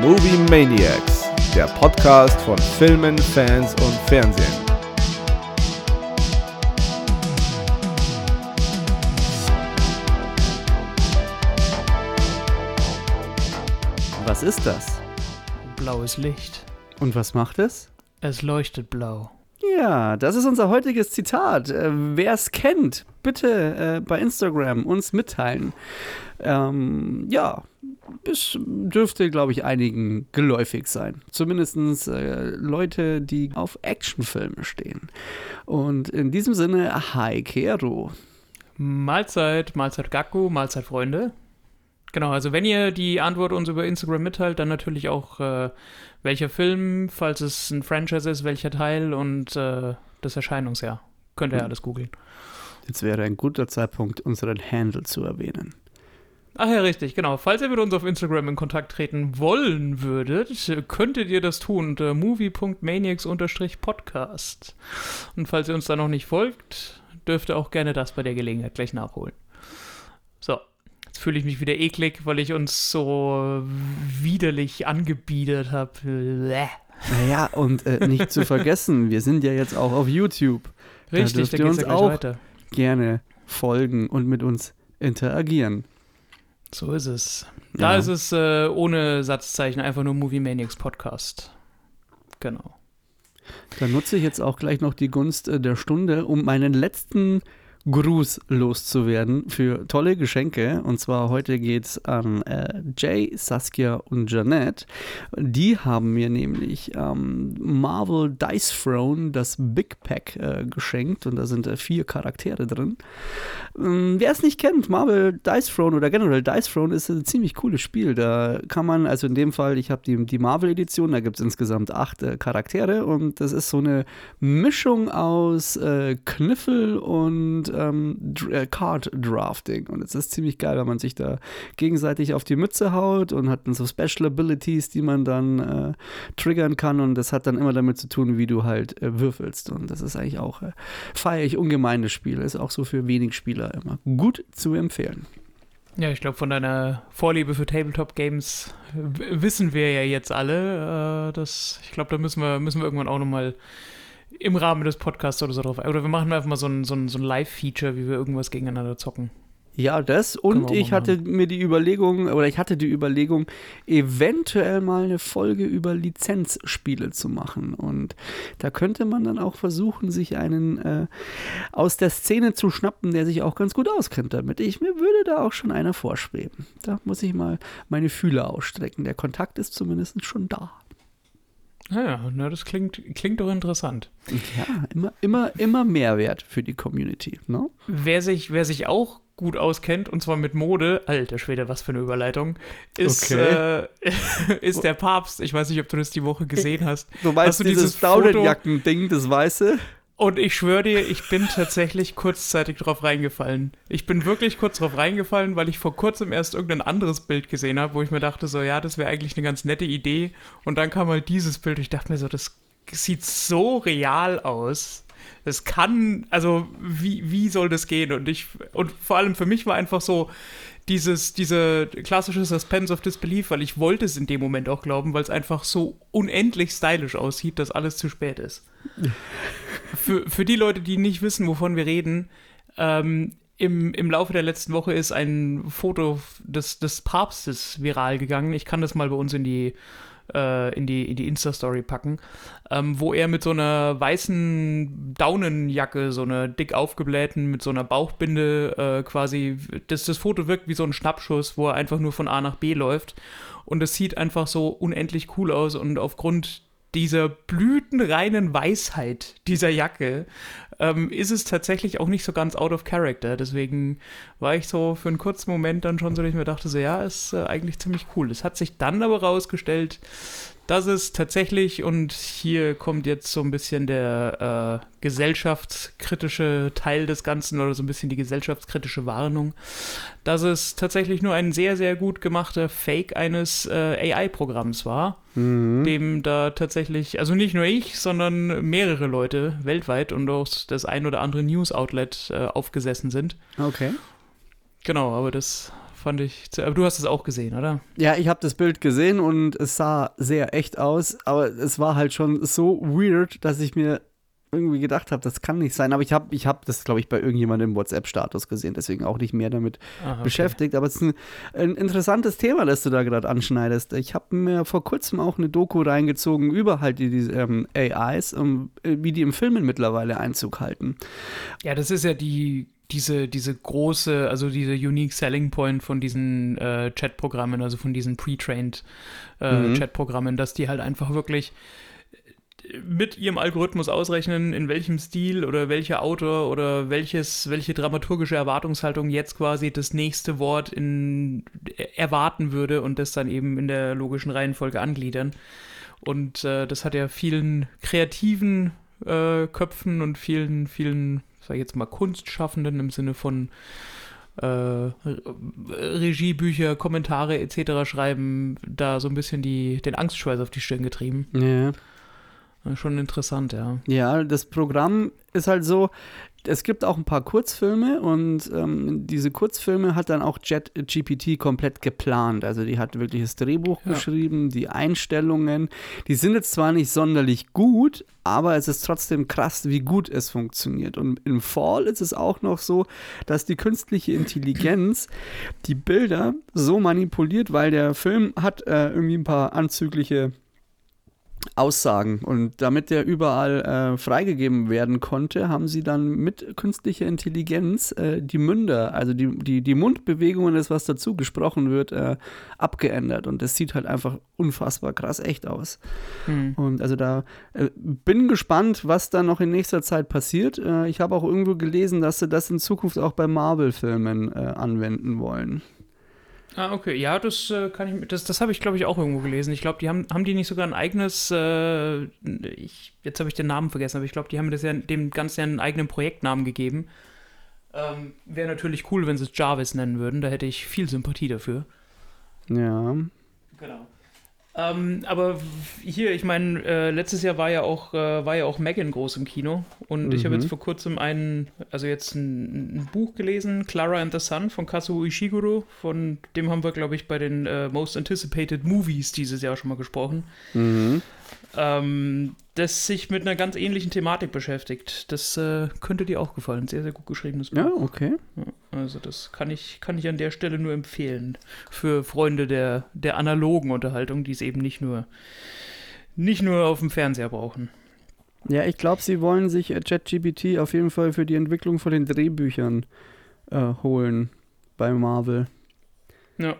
Movie Maniacs, der Podcast von Filmen, Fans und Fernsehen. Was ist das? Blaues Licht. Und was macht es? Es leuchtet blau. Ja, das ist unser heutiges Zitat. Äh, Wer es kennt, bitte äh, bei Instagram uns mitteilen. Ähm, ja, es dürfte, glaube ich, einigen geläufig sein. Zumindest äh, Leute, die auf Actionfilme stehen. Und in diesem Sinne, hi Kero. Mahlzeit, Mahlzeit Gaku, Mahlzeit Freunde. Genau, also wenn ihr die Antwort uns über Instagram mitteilt, dann natürlich auch äh, welcher Film, falls es ein Franchise ist, welcher Teil und äh, das Erscheinungsjahr. Könnt ihr ja alles googeln. Jetzt wäre ein guter Zeitpunkt, unseren Handle zu erwähnen. Ach ja, richtig, genau. Falls ihr mit uns auf Instagram in Kontakt treten wollen würdet, könntet ihr das tun unter movie.maniacs-podcast. Und falls ihr uns da noch nicht folgt, dürft ihr auch gerne das bei der Gelegenheit gleich nachholen. So, fühle ich mich wieder eklig, weil ich uns so widerlich angebiedert habe. Naja, und äh, nicht zu vergessen, wir sind ja jetzt auch auf YouTube. Richtig, da da uns ja auch weiter. gerne folgen und mit uns interagieren. So ist es. Da Ja. ist es äh, ohne Satzzeichen, einfach nur Movie Maniacs Podcast. Genau. Dann nutze ich jetzt auch gleich noch die Gunst äh, der Stunde, um meinen letzten Gruß loszuwerden für tolle Geschenke. Und zwar heute geht es an äh, Jay, Saskia und Janette. Die haben mir nämlich ähm, Marvel Dice Throne, das Big Pack, äh, geschenkt. Und da sind äh, vier Charaktere drin. Ähm, Wer es nicht kennt, Marvel Dice Throne oder generell Dice Throne ist ein ziemlich cooles Spiel. Da kann man, also in dem Fall, ich habe die, die Marvel-Edition, da gibt es insgesamt acht äh, Charaktere und das ist so eine Mischung aus äh, Kniffel und ähm, äh, Card Drafting. Und es ist ziemlich geil, weil man sich da gegenseitig auf die Mütze haut und hat dann so Special Abilities, die man dann äh, triggern kann. Und das hat dann immer damit zu tun, wie du halt äh, würfelst. Und das ist eigentlich auch, äh, feiere ich ungemein das Spiel. Ist auch so für wenig Spieler immer gut zu empfehlen. Ja, ich glaube, von deiner Vorliebe für Tabletop-Games wissen wir ja jetzt alle. Äh, dass, ich glaube, da müssen wir, müssen wir irgendwann auch nochmal im Rahmen des Podcasts oder so drauf. Oder wir machen einfach mal so ein, so ein, so ein Live-Feature, wie wir irgendwas gegeneinander zocken. Ja, das und ich hatte mir die Überlegung, oder ich hatte die Überlegung, eventuell mal eine Folge über Lizenzspiele zu machen. Und da könnte man dann auch versuchen, sich einen äh, aus der Szene zu schnappen, der sich auch ganz gut auskennt damit. Ich, mir würde da auch schon einer vorschweben. Da muss ich mal meine Fühler ausstrecken. Der Kontakt ist zumindest schon da. Ja, na, das klingt, klingt doch interessant. Ja, immer, immer, immer Mehrwert für die Community. Ne? Wer sich, wer sich auch gut auskennt, und zwar mit Mode, alter Schwede, was für eine Überleitung, ist, Okay. äh, ist der Papst. Ich weiß nicht, ob du das die Woche gesehen hast. Du meinst Hast du dieses dieses Daunenjacken-Ding, das Weiße? Und ich schwöre dir, ich bin tatsächlich kurzzeitig drauf reingefallen. Ich bin wirklich kurz drauf reingefallen, weil ich vor kurzem erst irgendein anderes Bild gesehen habe, wo ich mir dachte, so, ja, das wäre eigentlich eine ganz nette Idee. Und dann kam halt dieses Bild. Ich dachte mir so, das sieht so real aus. Das kann, also, wie, wie soll das gehen? Und ich, und vor allem für mich war einfach so, dieses, diese klassische Suspense of Disbelief, weil ich wollte es in dem Moment auch glauben, weil es einfach so unendlich stylisch aussieht, dass alles zu spät ist. für, für die Leute, die nicht wissen, wovon wir reden, ähm, im, im Laufe der letzten Woche ist ein Foto des, des Papstes viral gegangen. Ich kann das mal bei uns in die, äh, in die, in die Insta-Story packen, ähm, wo er mit so einer weißen Daunenjacke, so einer dick aufgeblähten, mit so einer Bauchbinde äh, quasi, das, das Foto wirkt wie so ein Schnappschuss, wo er einfach nur von A nach B läuft. Und es sieht einfach so unendlich cool aus und aufgrund dieser blütenreinen Weisheit dieser Jacke ähm, ist es tatsächlich auch nicht so ganz out of character. Deswegen war ich so für einen kurzen Moment dann schon so, dass ich mir dachte, so ja, ist äh, eigentlich ziemlich cool. Es hat sich dann aber rausgestellt, dass es tatsächlich, und hier kommt jetzt so ein bisschen der äh, gesellschaftskritische Teil des Ganzen oder so ein bisschen die gesellschaftskritische Warnung, dass es tatsächlich nur ein sehr, sehr gut gemachter Fake eines äh, AI-Programms war dem da tatsächlich, also nicht nur ich, sondern mehrere Leute weltweit und auch das ein oder andere News-Outlet äh, aufgesessen sind. Okay. Genau, aber das fand ich. Aber du hast es auch gesehen, oder? Ja, ich habe das Bild gesehen und es sah sehr echt aus, aber es war halt schon so weird, dass ich mir irgendwie gedacht habe, das kann nicht sein. Aber ich habe ich hab das, glaube ich, bei irgendjemandem im WhatsApp-Status gesehen, deswegen auch nicht mehr damit Aha, okay. beschäftigt. Aber es ist ein, ein interessantes Thema, das du da gerade anschneidest. Ich habe mir vor kurzem auch eine Doku reingezogen über halt die, die ähm, AIs, um, äh, wie die im Filmen mittlerweile Einzug halten. Ja, das ist ja die diese, diese große, also diese Unique Selling Point von diesen äh, Chat-Programmen, also von diesen pre-trained äh, Mhm. Chat-Programmen, dass die halt einfach wirklich mit ihrem Algorithmus ausrechnen, in welchem Stil oder welcher Autor oder welches, welche dramaturgische Erwartungshaltung jetzt quasi das nächste Wort in, erwarten würde und das dann eben in der logischen Reihenfolge angliedern. Und äh, das hat ja vielen kreativen äh, Köpfen und vielen, vielen, sag ich jetzt mal, Kunstschaffenden im Sinne von äh, Re- Regiebücher, Kommentare etc. schreiben, da so ein bisschen die, den Angstschweiß auf die Stirn getrieben. Ja. Äh, Schon interessant, ja. Ja, das Programm ist halt so, es gibt auch ein paar Kurzfilme und ähm, diese Kurzfilme hat dann auch JetGPT komplett geplant. Also die hat wirklich das Drehbuch Ja. geschrieben, die Einstellungen. Die sind jetzt zwar nicht sonderlich gut, aber es ist trotzdem krass, wie gut es funktioniert. Und im Fall ist es auch noch so, dass die künstliche Intelligenz die Bilder so manipuliert, weil der Film hat äh, irgendwie ein paar anzügliche Aussagen. Und damit der überall äh, freigegeben werden konnte, haben sie dann mit künstlicher Intelligenz äh, die Münder, also die, die, die Mundbewegungen, das, was dazu gesprochen wird, äh, abgeändert. Und das sieht halt einfach unfassbar krass echt aus. Hm. Und also da äh, bin gespannt, was da noch in nächster Zeit passiert. Äh, ich habe auch irgendwo gelesen, dass sie das in Zukunft auch bei Marvel-Filmen äh, anwenden wollen. Ah, okay. Ja, das äh, kann ich mir- das, das habe ich, glaube ich, auch irgendwo gelesen. Ich glaube, die haben, haben die nicht sogar ein eigenes, äh, ich, jetzt habe ich den Namen vergessen, aber ich glaube, die haben das ja dem Ganzen ja einen eigenen Projektnamen gegeben. Ähm, Wäre natürlich cool, wenn sie es Jarvis nennen würden. Da hätte ich viel Sympathie dafür. Ja. Genau. Ähm, aber hier, ich meine, äh, letztes Jahr war ja auch, äh, war ja auch Megan groß im Kino. Und ich habe Mhm. jetzt vor kurzem ein, also jetzt ein, ein Buch gelesen, Clara and the Sun von Kazuo Ishiguro. Von dem haben wir, glaube ich, bei den äh, Most Anticipated Movies dieses Jahr schon mal gesprochen. Mhm. Ähm, das sich mit einer ganz ähnlichen Thematik beschäftigt. Das äh, könnte dir auch gefallen. Sehr, sehr gut geschriebenes Buch. Ja, okay. Also das kann ich, kann ich an der Stelle nur empfehlen. Für Freunde der, der analogen Unterhaltung, die es eben nicht nur, nicht nur auf dem Fernseher brauchen. Ja, ich glaube, sie wollen sich äh, ChatGPT auf jeden Fall für die Entwicklung von den Drehbüchern äh, holen bei Marvel. Ja.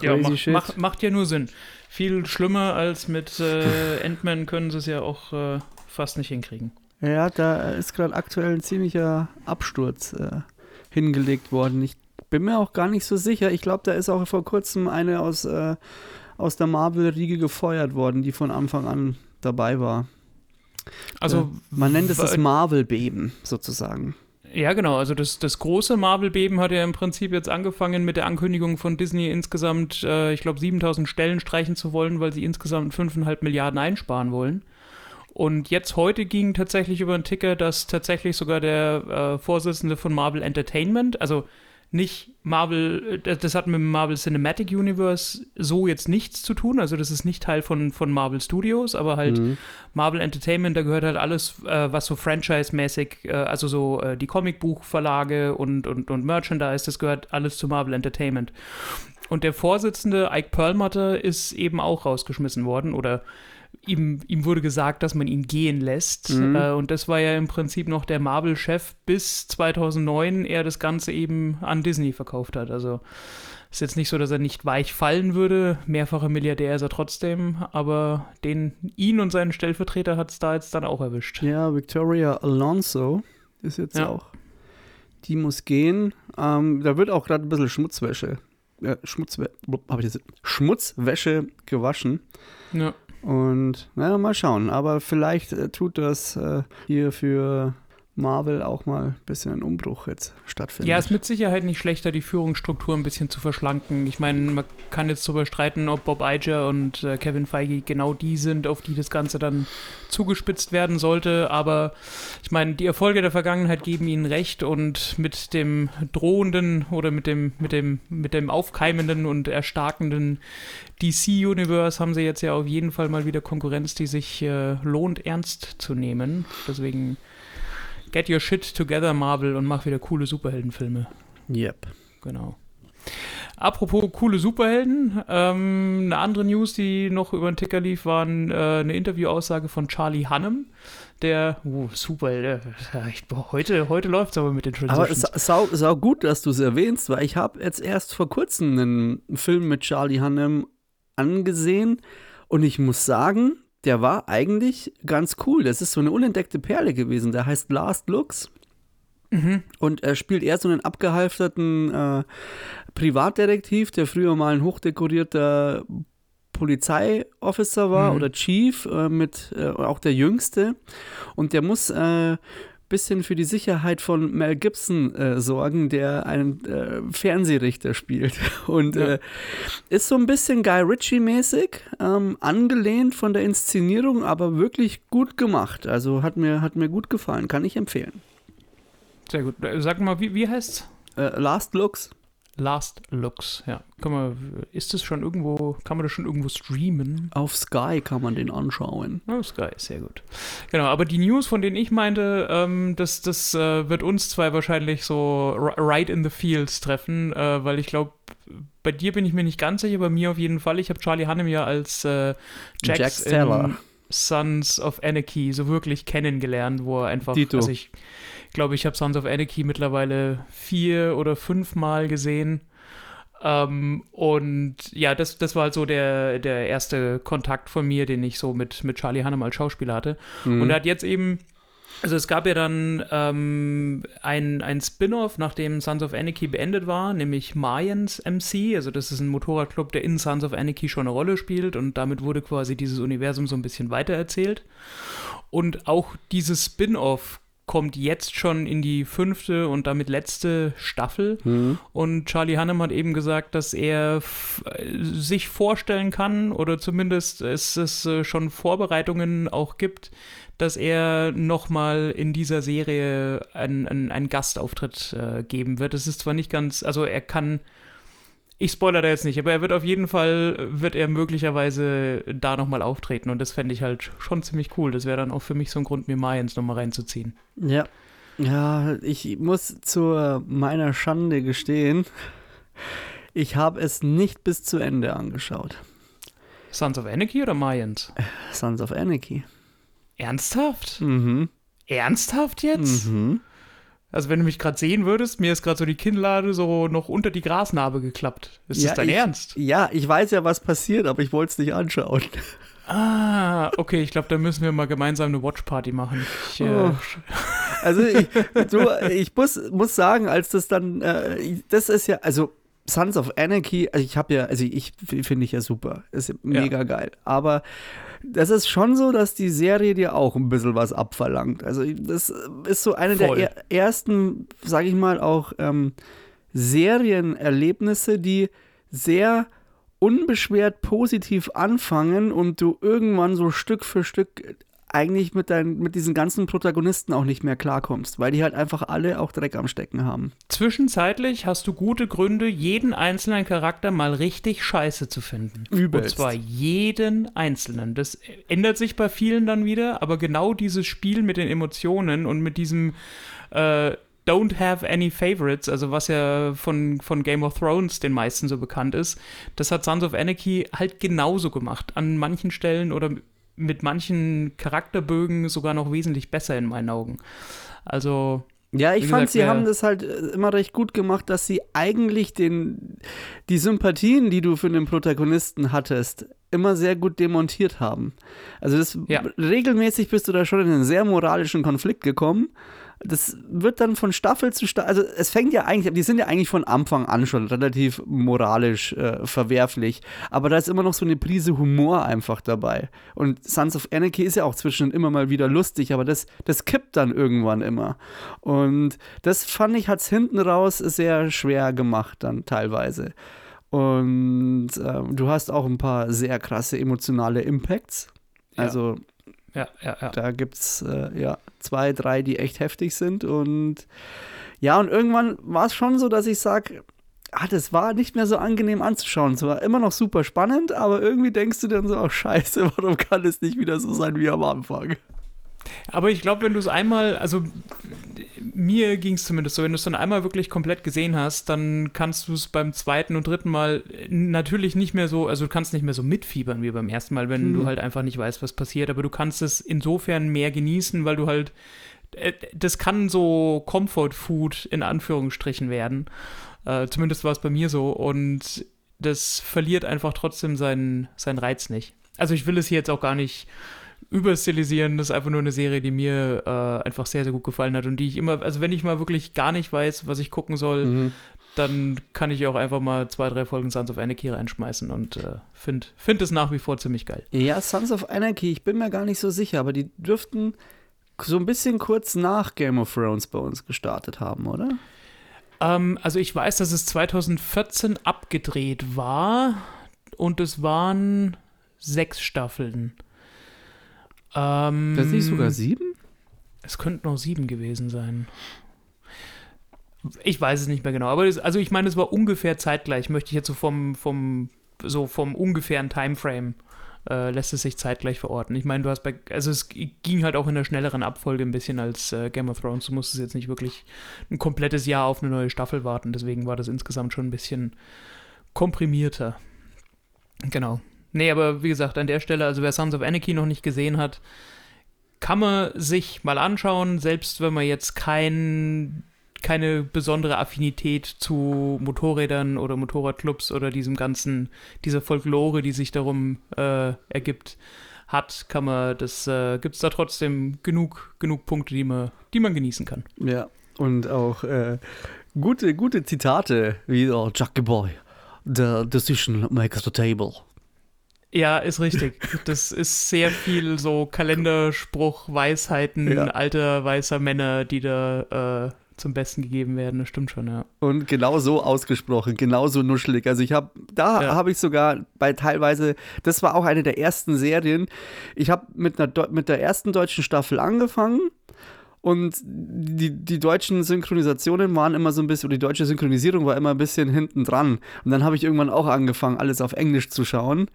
Ja, Crazy macht, shit. macht, macht ja nur Sinn. Viel schlimmer als mit äh, Ant-Man können sie es ja auch äh, fast nicht hinkriegen. Ja, da ist gerade aktuell ein ziemlicher Absturz äh, hingelegt worden. Ich bin mir auch gar nicht so sicher. Ich glaube, da ist auch vor kurzem eine aus, äh, aus der Marvel-Riege gefeuert worden, die von Anfang an dabei war. Also Man nennt es das Marvel-Beben sozusagen. Ja, genau. Also das, das große Marvel-Beben hat ja im Prinzip jetzt angefangen mit der Ankündigung von Disney insgesamt, äh, ich glaube, 7000 Stellen streichen zu wollen, weil sie insgesamt 5,5 Milliarden einsparen wollen. Und jetzt heute ging tatsächlich über den Ticker, dass tatsächlich sogar der äh, Vorsitzende von Marvel Entertainment, also nicht Marvel, äh, das hat mit dem Marvel Cinematic Universe so jetzt nichts zu tun, also das ist nicht Teil von, von Marvel Studios, aber halt Mhm. Marvel Entertainment, da gehört halt alles, äh, was so franchise-mäßig, äh, also so äh, die Comicbuchverlage und, und, und Merchandise, das gehört alles zu Marvel Entertainment. Und der Vorsitzende, Ike Perlmutter, ist eben auch rausgeschmissen worden oder ihm, ihm wurde gesagt, dass man ihn gehen lässt. Mhm. Äh, und das war ja im Prinzip noch der Marvel-Chef, bis 2009 er das Ganze eben an Disney verkauft hat. Also ist jetzt nicht so, dass er nicht weich fallen würde. Mehrfacher Milliardär ist er trotzdem, aber den, ihn und seinen Stellvertreter hat es da jetzt dann auch erwischt. Ja, Victoria Alonso ist jetzt Ja. auch. Die muss gehen. Ähm, da wird auch gerade ein bisschen Schmutzwäsche. Äh, Schmutzwä blub, hab ich das? Schmutzwäsche gewaschen. Ja. Und naja, mal schauen. Aber vielleicht äh, tut das äh, hier für Marvel auch mal ein bisschen ein Umbruch jetzt stattfindet. Ja, ist mit Sicherheit nicht schlechter, die Führungsstruktur ein bisschen zu verschlanken. Ich meine, man kann jetzt darüber streiten, ob Bob Iger und äh, Kevin Feige genau die sind, auf die das Ganze dann zugespitzt werden sollte. Aber ich meine, die Erfolge der Vergangenheit geben ihnen recht und mit dem drohenden oder mit dem, mit dem, mit dem aufkeimenden und erstarkenden DC-Universe haben sie jetzt ja auf jeden Fall mal wieder Konkurrenz, die sich äh, lohnt, ernst zu nehmen. Deswegen get your shit together, Marvel, und mach wieder coole Superheldenfilme. Yep. Genau. Apropos coole Superhelden, ähm, eine andere News, die noch über den Ticker lief, war äh, eine Interviewaussage von Charlie Hannem, der, oh, super, der, ich, boah, heute, heute läuft es aber mit den Aber Transitions. sau, sau gut, dass du es erwähnst, weil ich habe jetzt erst vor kurzem einen Film mit Charlie Hannem angesehen und ich muss sagen, der war eigentlich ganz cool. Das ist so eine unentdeckte Perle gewesen. Der heißt Last Looks. Und er spielt eher so einen abgehalfterten äh, Privatdetektiv, der früher mal ein hochdekorierter Polizeiofficer war Mhm. oder Chief, äh, mit äh, auch der Jüngste. Und der muss äh, bisschen für die Sicherheit von Mel Gibson äh, sorgen, der einen äh, Fernsehrichter spielt. Und Ja. äh, ist so ein bisschen Guy Ritchie-mäßig, ähm, angelehnt von der Inszenierung, aber wirklich gut gemacht. Also hat mir, hat mir gut gefallen, kann ich empfehlen. Sehr gut. Sag mal, wie, wie heißt's? Äh, Last Looks. Last Looks, ja. Kann man, ist das schon irgendwo, kann man das schon irgendwo streamen? Auf Sky kann man den anschauen. Oh, Sky, sehr gut. Genau, aber die News, von denen ich meinte, ähm, das, das äh, wird uns zwei wahrscheinlich so ri- right in the fields treffen, äh, weil ich glaube, bei dir bin ich mir nicht ganz sicher, bei mir auf jeden Fall. Ich habe Charlie Hannem ja als äh, Jax Jack Steller. in Sons of Anarchy so wirklich kennengelernt, wo er einfach, Dito. also ich glaube, ich habe Sons of Anarchy mittlerweile vier oder fünfmal gesehen. Ähm, und ja, das, das war halt so der, der erste Kontakt von mir, den ich so mit, mit Charlie Hannem als Schauspieler hatte. Mhm. Und er hat jetzt eben, also es gab ja dann ähm, ein, ein Spin-off, nachdem Sons of Anarchy beendet war, nämlich Mayans MC. Also das ist ein Motorradclub, der in Sons of Anarchy schon eine Rolle spielt und damit wurde quasi dieses Universum so ein bisschen weitererzählt. Und auch dieses Spin-off kommt jetzt schon in die fünfte und damit letzte Staffel. Mhm. Und Charlie Hannem hat eben gesagt, dass er äh, sich vorstellen kann oder zumindest es, es äh, schon Vorbereitungen auch gibt, dass er nochmal in dieser Serie einen, einen, einen Gastauftritt äh, geben wird. Es ist zwar nicht ganz, also er kann, ich spoilere da jetzt nicht, aber er wird auf jeden Fall, wird er möglicherweise da nochmal auftreten und das fände ich halt schon ziemlich cool. Das wäre dann auch für mich so ein Grund, mir Mayans nochmal reinzuziehen. Ja. Ja, ich muss zu meiner Schande gestehen, ich habe es nicht bis zu Ende angeschaut. Sons of Anarchy oder Mayans? Sons of Anarchy. Ernsthaft? Mhm. Ernsthaft jetzt? Mhm. Also wenn du mich gerade sehen würdest, mir ist gerade so die Kinnlade so noch unter die Grasnarbe geklappt. Ist Ja, das dein ich- Ernst? Ja, ich weiß ja, was passiert, aber ich wollte es nicht anschauen. Ah, okay, ich glaube, da müssen wir mal gemeinsam eine Watchparty machen. Ich, äh, Oh. Also ich, du, ich muss, muss sagen, als das dann, äh, das ist ja, also Sons of Anarchy, also ich habe ja, also ich finde ich ja super, ist ja mega geil, aber das ist schon so, dass die Serie dir auch ein bisschen was abverlangt. Also das ist so eine Voll. der er ersten, sage ich mal, auch ähm, Serienerlebnisse, die sehr unbeschwert positiv anfangen und du irgendwann so Stück für Stück eigentlich mit, dein, mit diesen ganzen Protagonisten auch nicht mehr klarkommst, weil die halt einfach alle auch Dreck am Stecken haben. zwischenzeitlich hast du gute Gründe, jeden einzelnen Charakter mal richtig scheiße zu finden. Übelst. Und zwar jeden einzelnen. Das ändert sich bei vielen dann wieder, aber genau dieses Spiel mit den Emotionen und mit diesem äh, Don't have any favorites, also was ja von, von Game of Thrones den meisten so bekannt ist, das hat Sons of Anarchy halt genauso gemacht. An manchen Stellen oder mit manchen Charakterbögen sogar noch wesentlich besser in meinen Augen. Also, Ja, ich Wie fand, gesagt, sie haben das halt äh, immer recht gut gemacht, dass sie eigentlich den, die Sympathien, die du für den Protagonisten hattest, immer sehr gut demontiert haben. Also das, Ja. regelmäßig bist du da schon in einen sehr moralischen Konflikt gekommen, das wird dann von Staffel zu Staffel, also es fängt ja eigentlich, die sind ja eigentlich von Anfang an schon relativ moralisch äh, verwerflich, aber da ist immer noch so eine Prise Humor einfach dabei. Und Sons of Anarchy ist ja auch zwischen immer mal wieder lustig, aber das, das kippt dann irgendwann immer. Und das fand ich, hat es hinten raus sehr schwer gemacht dann teilweise. Und äh, du hast auch ein paar sehr krasse emotionale Impacts. Also Ja, ja, ja. da gibt es äh, ja zwei, drei, die echt heftig sind. Und ja, und irgendwann war es schon so, dass ich sage, ah, das war nicht mehr so angenehm anzuschauen. Es war immer noch super spannend, aber irgendwie denkst du dann so, ach scheiße, warum kann es nicht wieder so sein wie am Anfang? Aber ich glaube, wenn du es einmal, also mir ging es zumindest so, wenn du es dann einmal wirklich komplett gesehen hast, dann kannst du es beim zweiten und dritten Mal natürlich nicht mehr so, also du kannst nicht mehr so mitfiebern wie beim ersten Mal, wenn Hm. du halt einfach nicht weißt, was passiert, aber du kannst es insofern mehr genießen, weil du halt, äh, das kann so Comfort Food in Anführungsstrichen werden. Äh, zumindest war es bei mir so und das verliert einfach trotzdem seinen, seinen Reiz nicht. Also ich will es hier jetzt auch gar nicht überstilisieren. Das ist einfach nur eine Serie, die mir äh, einfach sehr, sehr gut gefallen hat und die ich immer, also wenn ich mal wirklich gar nicht weiß, was ich gucken soll, Mhm. dann kann ich auch einfach mal zwei, drei Folgen Sons of Anarchy reinschmeißen und äh, finde find es nach wie vor ziemlich geil. Ja, Sons of Anarchy, ich bin mir gar nicht so sicher, aber die dürften so ein bisschen kurz nach Game of Thrones bei uns gestartet haben, oder? Ähm, also ich weiß, dass es 2014 abgedreht war und es waren sechs Staffeln. Ähm, Das sind nicht sogar sieben? Es könnten noch sieben gewesen sein. Ich weiß es nicht mehr genau, aber das, also ich meine, es war ungefähr zeitgleich, möchte ich jetzt so vom, vom, so vom ungefähren Timeframe äh, lässt es sich zeitgleich verorten. Ich meine, du hast bei, also es ging halt auch in der schnelleren Abfolge ein bisschen als äh, Game of Thrones. Du musstest jetzt nicht wirklich ein komplettes Jahr auf eine neue Staffel warten, deswegen war das insgesamt schon ein bisschen komprimierter. Genau. Nee, aber wie gesagt, an der Stelle, also wer Sons of Anarchy noch nicht gesehen hat, kann man sich mal anschauen, selbst wenn man jetzt kein, keine besondere Affinität zu Motorrädern oder Motorradclubs oder diesem ganzen, dieser Folklore, die sich darum äh, ergibt, hat, kann man das, äh, gibt es da trotzdem genug, genug Punkte, die man, die man genießen kann. Ja, und auch äh, gute, gute Zitate wie oh, Jackie Boy. The decision makes the table. Ja, ist richtig. Das ist sehr viel so Kalenderspruch, Weisheiten Ja. alter weißer Männer, die da äh, zum Besten gegeben werden. Das stimmt schon, ja. Und genau so ausgesprochen, genau so nuschelig. Also ich habe, da Ja. habe ich sogar bei teilweise, das war auch eine der ersten Serien. Ich habe mit, einer mit der ersten deutschen Staffel angefangen und die, die deutschen Synchronisationen waren immer so ein bisschen, oder die deutsche Synchronisierung war immer ein bisschen hinten dran. Und dann habe ich irgendwann auch angefangen, alles auf Englisch zu schauen.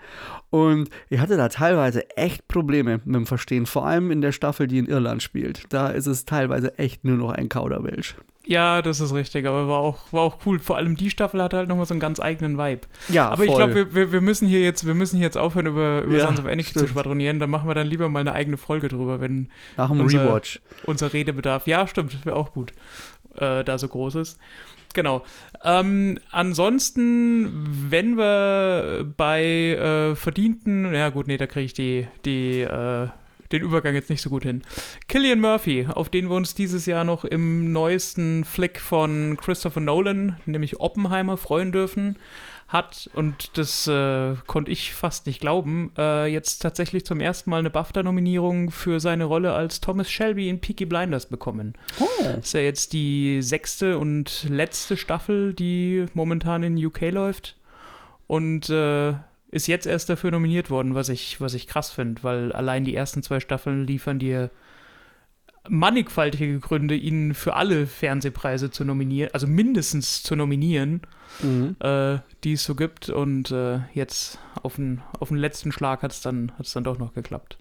Und ich hatte da teilweise echt Probleme mit dem Verstehen, vor allem in der Staffel, die in Irland spielt. Da ist es teilweise echt nur noch ein Kauderwelsch. Ja, das ist richtig, aber war auch, war auch cool. Vor allem die Staffel hatte halt nochmal so einen ganz eigenen Vibe. Ja, aber ich glaube, wir, wir, wir müssen hier jetzt, wir müssen hier jetzt aufhören, über, über Ja, Sons of Anarchy zu schwadronieren. Dann machen wir dann lieber mal eine eigene Folge drüber, wenn nach dem unser- Rewatch. unser Redebedarf. Ja, stimmt, das wäre auch gut, äh, da so groß ist. Genau. Ähm, ansonsten, wenn wir bei äh, verdienten, ja gut, nee, da kriege ich die, die, äh, den Übergang jetzt nicht so gut hin. Killian Murphy, auf den wir uns dieses Jahr noch im neuesten Flick von Christopher Nolan, nämlich Oppenheimer, freuen dürfen, hat, und das äh, konnte ich fast nicht glauben, äh, jetzt tatsächlich zum ersten Mal eine BAFTA-Nominierung für seine Rolle als Thomas Shelby in Peaky Blinders bekommen. Oh. Das ist ja jetzt die sechste und letzte Staffel, die momentan in UK läuft. Und äh, ist jetzt erst dafür nominiert worden, was ich, was ich krass finde, weil allein die ersten zwei Staffeln liefern dir mannigfaltige Gründe, ihn für alle Fernsehpreise zu nominieren, also mindestens zu nominieren, Mhm. äh, die es so gibt. Und äh, jetzt auf den, auf den letzten Schlag hat es dann, hat's dann doch noch geklappt.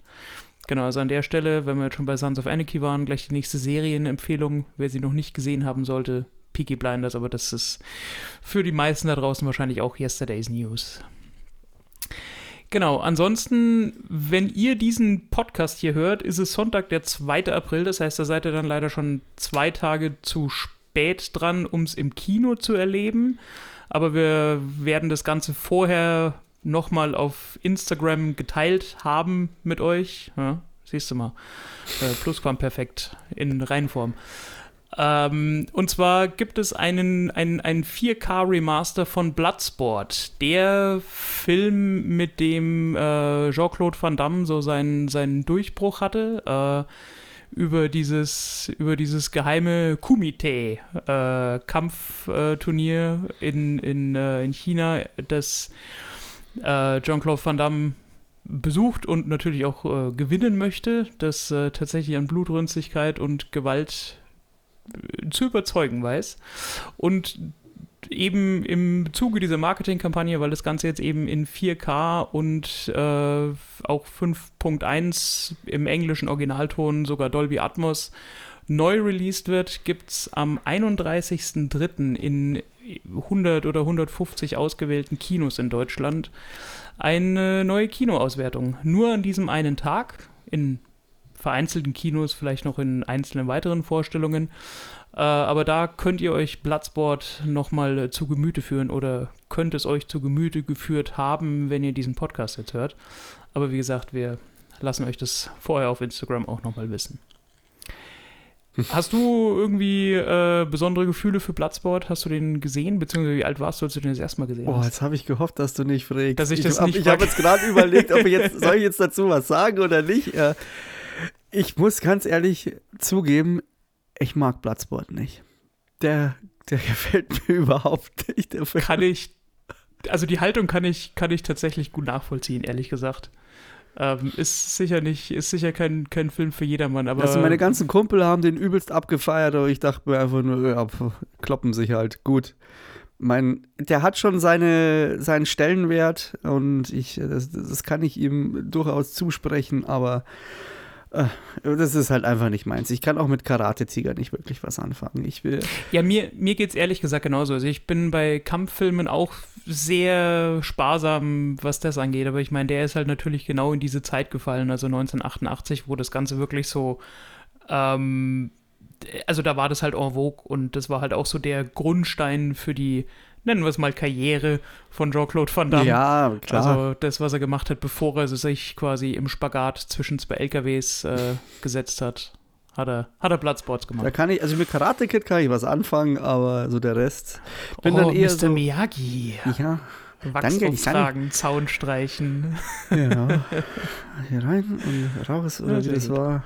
Genau, also an der Stelle, wenn wir jetzt schon bei Sons of Anarchy waren, gleich die nächste Serienempfehlung, wer sie noch nicht gesehen haben sollte, Peaky Blinders, aber das ist für die meisten da draußen wahrscheinlich auch Yesterday's News. Genau, ansonsten, wenn ihr diesen Podcast hier hört, ist es Sonntag, der 2. April, das heißt, da seid ihr dann leider schon zwei Tage zu spät dran, um es im Kino zu erleben. Aber wir werden das Ganze vorher nochmal auf Instagram geteilt haben mit euch. Ja, Siehst du mal. Äh, Plusquamperfekt in Reihenform. Ähm, und zwar gibt es einen, einen, einen 4K-Remaster von Bloodsport. Der Film, mit dem äh, Jean-Claude Van Damme so seinen, seinen Durchbruch hatte. Äh, über dieses, über dieses geheime Kumite äh, in, in, äh, in China, das äh, Jean-Claude Van Damme besucht und natürlich auch äh, gewinnen möchte, das äh, tatsächlich an Blutrünstigkeit und Gewalt zu überzeugen weiß. Und eben im Zuge dieser Marketingkampagne, weil das Ganze jetzt eben in 4K und äh, auch 5.1 im englischen Originalton, sogar Dolby Atmos, neu released wird, gibt es am 31.03. in 100 oder 150 ausgewählten Kinos in Deutschland eine neue Kinoauswertung. Nur an diesem einen Tag, in vereinzelten Kinos, vielleicht noch in einzelnen weiteren Vorstellungen. Äh, aber da könnt ihr euch Bloodsport nochmal äh, zu Gemüte führen oder könnt es euch zu Gemüte geführt haben, wenn ihr diesen Podcast jetzt hört. Aber wie gesagt, wir lassen euch das vorher auf Instagram auch nochmal wissen. Hast du irgendwie äh, besondere Gefühle für Bloodsport? Hast du den gesehen? Beziehungsweise wie alt warst du, als du den das erste Mal gesehen Boah, hast? jetzt habe ich gehofft, dass du nicht fragst. Dass ich das hab, nicht Ich habe jetzt gerade überlegt, ob ich jetzt, soll ich jetzt dazu was sagen oder nicht. Äh, ich muss ganz ehrlich zugeben, ich mag Bloodsport nicht. Der, der gefällt mir überhaupt nicht. Kann ich, also die Haltung kann ich, kann ich tatsächlich gut nachvollziehen, ehrlich gesagt. Ähm, ist sicher nicht, ist sicher kein, kein Film für jedermann, aber. Also meine ganzen Kumpel haben den übelst abgefeiert, aber ich dachte mir einfach nur, ja, pf, kloppen sich halt, gut. Mein, der hat schon seine, seinen Stellenwert und ich, das, das kann ich ihm durchaus zusprechen, aber das ist halt einfach nicht meins. Ich kann auch mit Karate-Tiger nicht wirklich was anfangen. Ich will. Ja, mir, mir geht es ehrlich gesagt genauso. Also ich bin bei Kampffilmen auch sehr sparsam, was das angeht. Aber ich meine, der ist halt natürlich genau in diese Zeit gefallen, also 1988, wo das Ganze wirklich so. Ähm, also da war das halt en vogue und das war halt auch so der Grundstein für die nennen wir es mal Karriere von Jean-Claude Van Damme. Ja, klar. Also das, was er gemacht hat, bevor er sich quasi im Spagat zwischen zwei LKWs äh, gesetzt hat, hat er, hat er Bloodsports gemacht. Da kann ich, also mit Karate Kid kann ich was anfangen, aber so der Rest. Bin oh, dann eher Mr. so, Miyagi. Ja, Wachs auftragen, Zaun streichen. Genau. Hier rein und raus, oder Ja, wie das war.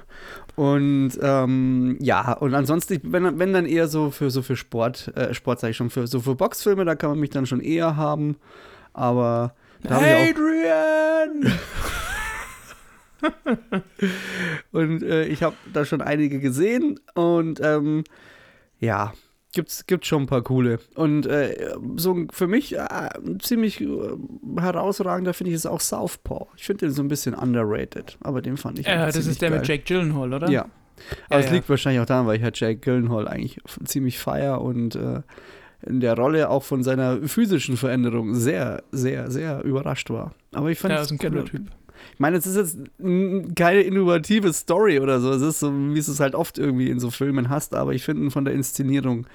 Und ähm, ja, und ansonsten, wenn, wenn dann eher so für so für Sport, äh, Sport sage ich schon, für so für Boxfilme, da kann man mich dann schon eher haben. Aber da Adrian! Und äh, ich habe da schon einige gesehen und ähm, ja. Gibt's, gibt's schon ein paar coole. Und äh, so für mich äh, ziemlich äh, herausragender finde ich ist auch Southpaw. Ich finde den so ein bisschen underrated, aber den fand ich Ja, das ist der geil. mit Jake Gyllenhaal, oder? Ja. Aber es ja. liegt wahrscheinlich auch daran, weil ich halt Jake Gyllenhaal eigentlich ziemlich feier und äh, in der Rolle auch von seiner physischen Veränderung sehr, sehr, sehr überrascht war. Aber ich fand Ja, es ist ein cooler Typ. Ich meine, es ist jetzt keine innovative Story oder so. Es ist so, wie es es halt oft irgendwie in so Filmen hast, aber ich finde ihn von der Inszenierung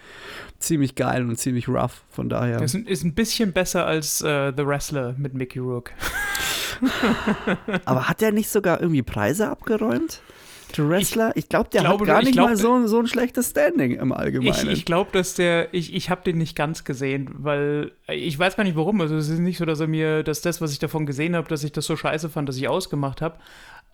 ziemlich geil und ziemlich rough. Von daher. Ist, ein- ist ein bisschen besser als äh, The Wrestler mit Mickey Rourke. Aber hat der nicht sogar irgendwie Preise abgeräumt? The Wrestler? Ich, glaube, der glaube hat gar ich nicht glaub- mal so, so ein schlechtes Standing im Allgemeinen. Ich, ich glaube, dass der, ich, ich habe den nicht ganz gesehen, weil ich weiß gar nicht warum. Also es ist nicht so, dass er mir, dass das, was ich davon gesehen habe, dass ich das so scheiße fand, dass ich ausgemacht habe.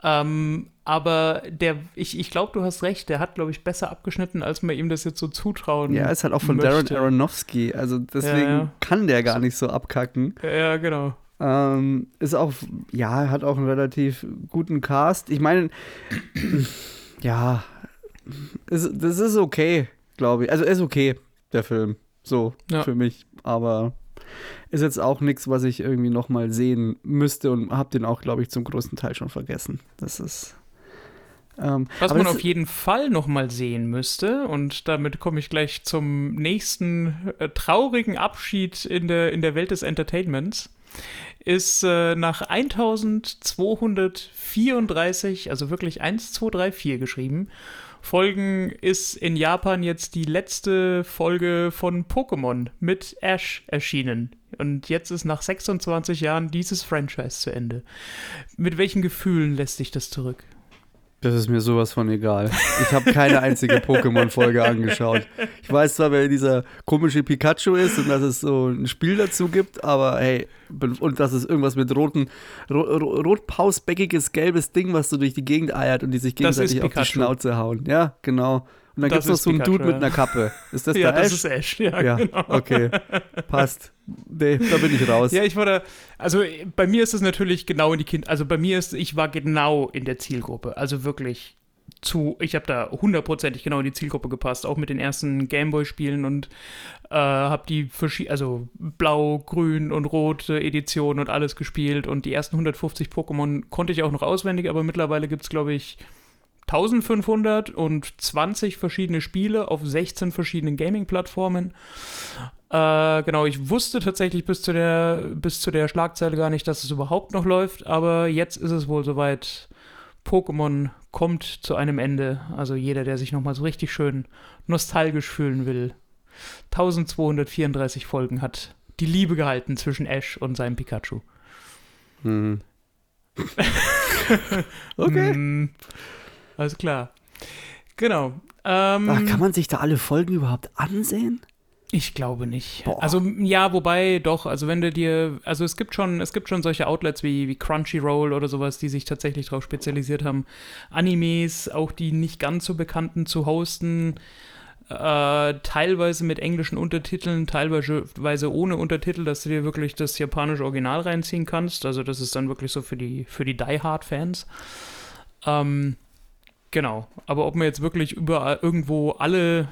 Ähm, aber der, ich, ich glaube, du hast recht, der hat, glaube ich, besser abgeschnitten, als man ihm das jetzt so zutrauen ja, ist halt auch von möchte. Darren Aronofsky. Also deswegen Ja, ja. kann der gar nicht so abkacken. Ja, genau. Ähm, ist auch, ja, hat auch einen relativ guten Cast. Ich meine, ja, ist, das ist okay, glaube ich. Also ist okay, der Film. So, Ja. für mich. Aber ist jetzt auch nichts, was ich irgendwie nochmal sehen müsste und habe den auch, glaube ich, zum größten Teil schon vergessen. Das ist. Ähm, Was man auf jeden Fall noch mal sehen müsste, und damit komme ich gleich zum nächsten äh, traurigen Abschied in der, in der Welt des Entertainments, ist äh, nach 1234, also wirklich 1, 2, 3, 4 geschrieben, Folgen ist in Japan jetzt die letzte Folge von Pokémon mit Ash erschienen. Und jetzt ist nach 26 Jahren dieses Franchise zu Ende. Mit welchen Gefühlen lässt sich das zurück? Das ist mir sowas von egal. Ich habe keine einzige Pokémon-Folge angeschaut. Ich weiß zwar, wer dieser komische Pikachu ist und dass es so ein Spiel dazu gibt, aber hey, und dass es irgendwas mit roten, ro rotpausbäckiges, gelbes Ding, was so durch die Gegend eiert und die sich gegenseitig auf die Schnauze hauen. Ja, genau. Und dann gibt es noch so einen Pikachu, Dude mit einer Kappe. Ist das ja, der Ash? das ist Ash, ja, ja genau. okay. Passt. Nee, da bin ich raus. Ja, ich war da, also bei mir ist es natürlich genau in die Kind, also bei mir ist, ich war genau in der Zielgruppe, also wirklich zu, ich habe da hundertprozentig genau in die Zielgruppe gepasst, auch mit den ersten Gameboy-Spielen und äh, habe die verschiedenen, also blau, grün und rote Editionen und alles gespielt und die ersten 150 Pokémon konnte ich auch noch auswendig, aber mittlerweile gibt es, glaube ich, 1520 verschiedene Spiele auf 16 verschiedenen Gaming-Plattformen. Äh, genau, ich wusste tatsächlich bis zu, der, bis zu der Schlagzeile gar nicht, dass es überhaupt noch läuft, aber jetzt ist es wohl soweit. Pokémon kommt zu einem Ende. Also jeder, der sich nochmal so richtig schön nostalgisch fühlen will. 1234 Folgen hat die Liebe gehalten zwischen Ash und seinem Pikachu. Hm. okay. Alles klar. Genau. Ähm, Ach, kann man sich da alle Folgen überhaupt ansehen? Ich glaube nicht. Boah. Also ja, wobei doch, also wenn du dir, also es gibt schon, es gibt schon solche Outlets wie, wie Crunchyroll oder sowas, die sich tatsächlich darauf spezialisiert haben, Animes, auch die nicht ganz so bekannten zu hosten, äh, teilweise mit englischen Untertiteln, teilweise ohne Untertitel, dass du dir wirklich das japanische Original reinziehen kannst. Also das ist dann wirklich so für die, für die Die Hard Fans. Ähm, Genau, aber ob man jetzt wirklich überall irgendwo alle,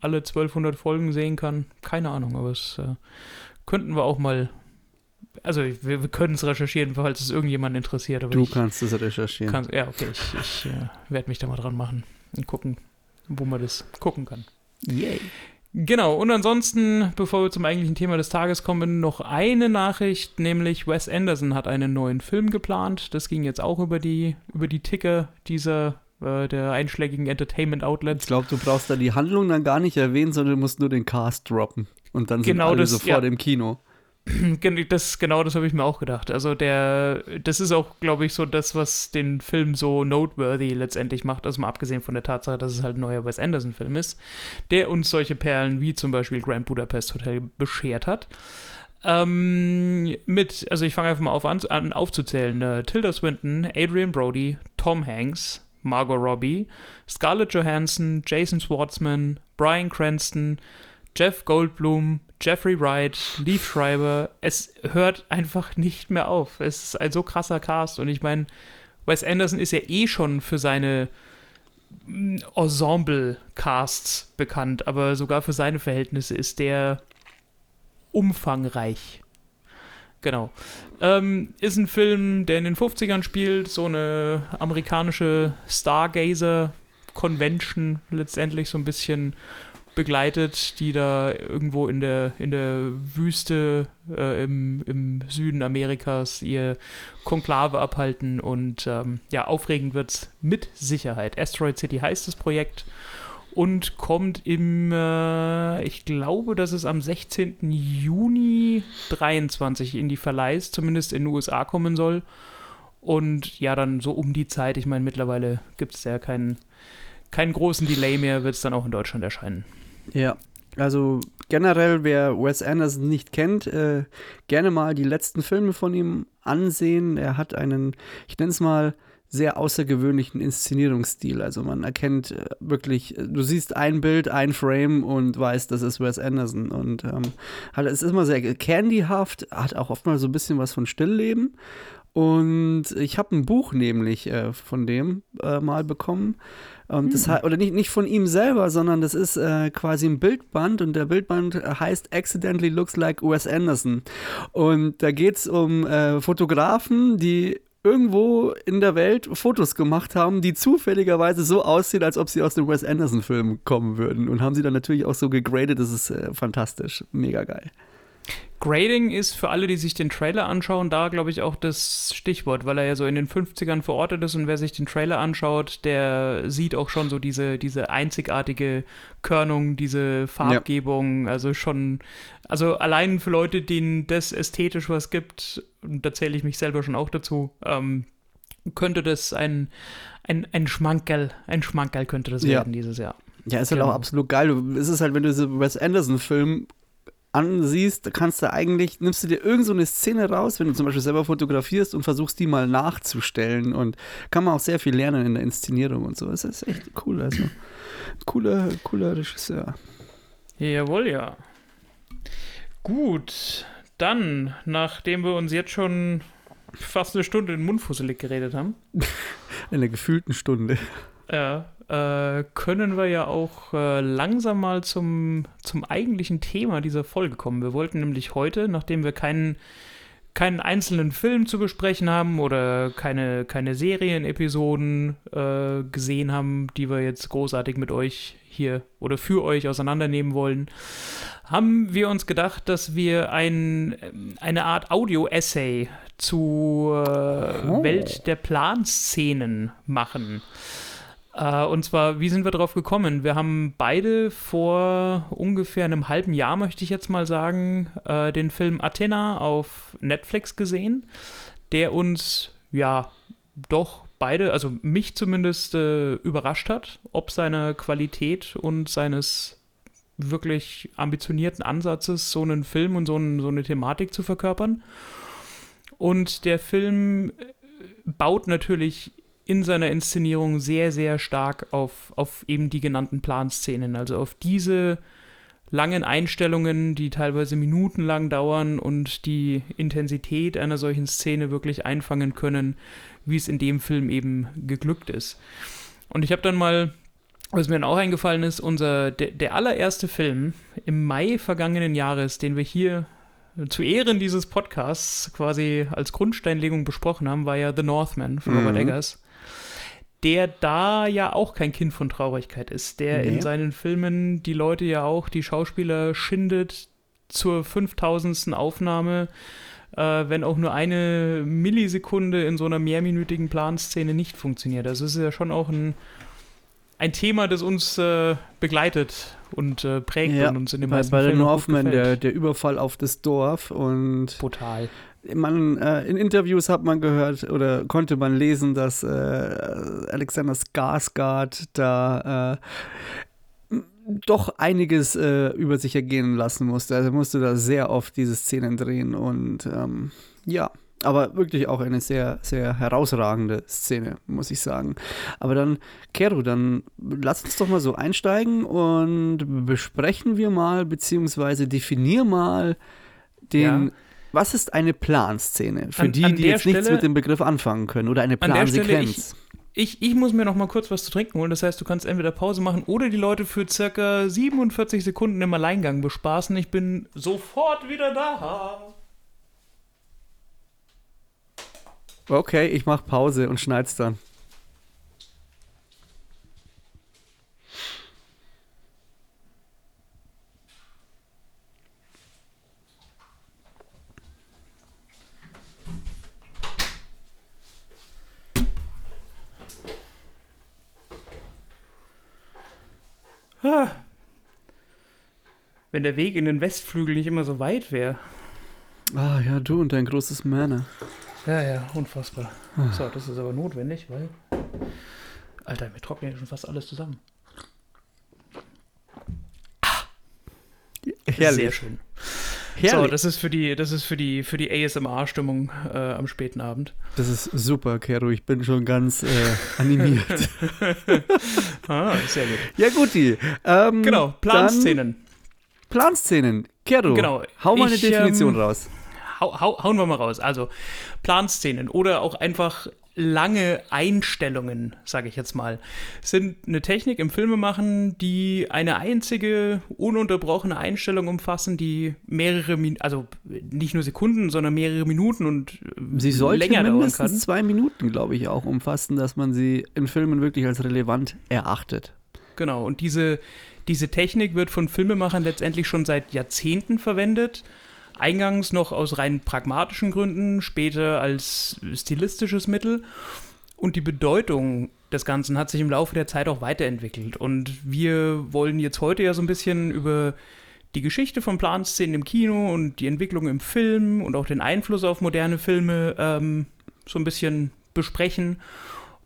alle 1200 Folgen sehen kann, keine Ahnung, aber es äh, könnten wir auch mal, also wir, wir können es recherchieren, falls es irgendjemand interessiert. du ich, kannst es recherchieren. Kann, ja, okay, ich, ich äh, werde mich da mal dran machen und gucken, wo man das gucken kann. Yay. Genau, und ansonsten, bevor wir zum eigentlichen Thema des Tages kommen, noch eine Nachricht, nämlich Wes Anderson hat einen neuen Film geplant. Das ging jetzt auch über die, über die Ticker dieser äh, der einschlägigen Entertainment-Outlets. Ich glaube, du brauchst da die Handlung dann gar nicht erwähnen, sondern du musst nur den Cast droppen. Und dann genau sind alle das, sofort ja. im Kino. Das, genau das habe ich mir auch gedacht. Also der, das ist auch, glaube ich, so das, was den Film so noteworthy letztendlich macht, also mal abgesehen von der Tatsache, dass es halt ein neuer Wes Anderson-Film ist, der uns solche Perlen wie zum Beispiel Grand Budapest Hotel beschert hat. Ähm, mit, also ich fange einfach mal auf an, an aufzuzählen. Äh, Tilda Swinton, Adrian Brody, Tom Hanks, Margot Robbie, Scarlett Johansson, Jason Schwartzman, Brian Cranston, Jeff Goldblum, Jeffrey Wright, Leaf Schreiber. Es hört einfach nicht mehr auf. Es ist ein so krasser Cast und ich meine, Wes Anderson ist ja eh schon für seine mm, Ensemble-Casts bekannt, aber sogar für seine Verhältnisse ist der umfangreich. Genau. Ähm, ist ein Film, der in den 50ern spielt, so eine amerikanische Stargazer-Convention letztendlich so ein bisschen begleitet, die da irgendwo in der, in der Wüste äh, im, im Süden Amerikas ihr Konklave abhalten und ähm, ja, aufregend wird es mit Sicherheit. Asteroid City heißt das Projekt und kommt im, äh, ich glaube, dass es am 16. Juni 23 in die Verleihs, zumindest in den USA kommen soll. Und ja, dann so um die Zeit, ich meine, mittlerweile gibt es ja keinen, keinen großen Delay mehr, wird es dann auch in Deutschland erscheinen. Ja, also generell, wer Wes Anderson nicht kennt, äh, gerne mal die letzten Filme von ihm ansehen. Er hat einen, ich nenne es mal, sehr außergewöhnlichen Inszenierungsstil. Also man erkennt äh, wirklich, äh, du siehst ein Bild, ein Frame und weißt, das ist Wes Anderson. Und ähm, halt, es ist immer sehr candyhaft, hat auch oft mal so ein bisschen was von Stillleben. Und ich habe ein Buch nämlich äh, von dem äh, mal bekommen. Ähm, das hm. oder nicht, nicht von ihm selber, sondern das ist äh, quasi ein Bildband und der Bildband heißt Accidentally Looks Like Wes Anderson. Und da geht es um äh, Fotografen, die irgendwo in der Welt Fotos gemacht haben, die zufälligerweise so aussehen, als ob sie aus dem Wes Anderson-Film kommen würden. Und haben sie dann natürlich auch so gegradet. Das ist äh, fantastisch. Mega geil. Grading ist für alle, die sich den Trailer anschauen, da glaube ich auch das Stichwort, weil er ja so in den 50ern verortet ist und wer sich den Trailer anschaut, der sieht auch schon so diese, diese einzigartige Körnung, diese Farbgebung, ja. also schon, also allein für Leute, denen das ästhetisch was gibt, und da zähle ich mich selber schon auch dazu, ähm, könnte das ein, ein, ein Schmankerl, ein Schmankerl könnte das Ja. werden dieses Jahr. Ja, ist halt Genau. auch absolut geil. Es ist halt, wenn du so Wes Anderson-Film ansiehst, da kannst du eigentlich, nimmst du dir irgend so eine Szene raus, wenn du zum Beispiel selber fotografierst und versuchst die mal nachzustellen und kann man auch sehr viel lernen in der Inszenierung und so. Es ist echt cool, also cooler, cooler Regisseur. Jawohl, ja. Gut, dann, nachdem wir uns jetzt schon fast eine Stunde in den Mund fusselig geredet haben, In einer gefühlten Stunde. ja, äh, können wir ja auch äh, langsam mal zum, zum eigentlichen Thema dieser Folge kommen. Wir wollten nämlich heute, nachdem wir keinen, keinen einzelnen Film zu besprechen haben oder keine, keine Serienepisoden äh, gesehen haben, die wir jetzt großartig mit euch hier oder für euch auseinandernehmen wollen, haben wir uns gedacht, dass wir ein, ähm, eine Art Audio-Essay zur äh, Oh. Welt der Planszenen machen. Äh, und zwar, wie sind wir drauf gekommen? Wir haben beide vor ungefähr einem halben Jahr, möchte ich jetzt mal sagen, äh, den Film Athena auf Netflix gesehen, der uns, ja, doch beide, also mich zumindest überrascht hat, ob seiner Qualität und seines wirklich ambitionierten Ansatzes, so einen Film und so, einen, so eine Thematik zu verkörpern. Und der Film äh, baut natürlich in seiner Inszenierung sehr, sehr stark auf, auf eben die genannten Planszenen, also auf diese langen Einstellungen, die teilweise minutenlang dauern und die Intensität einer solchen Szene wirklich einfangen können, wie es in dem Film eben geglückt ist. Und ich habe dann mal, was mir dann auch eingefallen ist, unser, der, der allererste Film im Mai vergangenen Jahres, den wir hier zu Ehren dieses Podcasts quasi als Grundsteinlegung besprochen haben, war ja The Northman von Robert Mhm. Eggers. Der da ja auch kein Kind von Traurigkeit ist, der in Nee. seinen Filmen die Leute ja auch, die Schauspieler schindet zur 5000. Aufnahme, äh, wenn auch nur eine Millisekunde in so einer mehrminütigen Planszene nicht funktioniert. Also es ist ja schon auch ein, ein Thema, das uns äh, begleitet und äh, prägt Ja, und uns in den Bei, meisten bei gut Northman, der, der Überfall auf das Dorf und Brutal. man, äh, in Interviews hat man gehört oder konnte man lesen, dass äh, Alexander Skarsgård da äh, doch einiges äh, über sich ergehen lassen musste. Also er musste da sehr oft diese Szenen drehen und ähm, ja, aber wirklich auch eine sehr, sehr herausragende Szene, muss ich sagen. Aber dann, Kero, dann lass uns doch mal so einsteigen und besprechen wir mal, beziehungsweise definier mal den, Ja. was ist eine Planszene? Für An- die, an die jetzt nichts Stelle- mit dem Begriff anfangen können oder eine Plansequenz. Ich, ich muss mir noch mal kurz was zu trinken holen. Das heißt, du kannst entweder Pause machen oder die Leute für circa 47 Sekunden im Alleingang bespaßen. Ich bin sofort wieder da. Okay, ich mach Pause und schneid's dann. Wenn der Weg in den Westflügel nicht immer so weit wäre. Ah ja, du und dein großes Männer. Ja, ja, unfassbar. So, das ist aber notwendig, weil. Alter, mir trocknet ja schon fast alles zusammen. Sehr Herrlich. schön. Herrlich. So, das ist für die, das ist für die, für die ASMR-Stimmung äh, am späten Abend. Das ist super, Kero. Ich bin schon ganz äh, animiert. Ah, sehr gut. ja, guti. Ähm, Genau, Planszenen. Planszenen. Kero, Genau, hau mal eine ich, Definition ähm, raus. Hau, hau, hauen wir mal raus. Also, Planszenen oder auch einfach lange Einstellungen, sage ich jetzt mal, sind eine Technik im Filmemachen, die eine einzige ununterbrochene Einstellung umfassen, die mehrere, Min also nicht nur Sekunden, sondern mehrere Minuten und äh, Sie sollte länger dauern mindestens kann. zwei Minuten, glaube ich, auch umfassen, dass man sie in Filmen wirklich als relevant erachtet. Genau, und diese, diese Technik wird von Filmemachern letztendlich schon seit Jahrzehnten verwendet. Eingangs noch aus rein pragmatischen Gründen, später als stilistisches Mittel. Und die Bedeutung des Ganzen hat sich im Laufe der Zeit auch weiterentwickelt. Und wir wollen jetzt heute ja so ein bisschen über die Geschichte von Planszenen im Kino und die Entwicklung im Film und auch den Einfluss auf moderne Filme ähm, so ein bisschen besprechen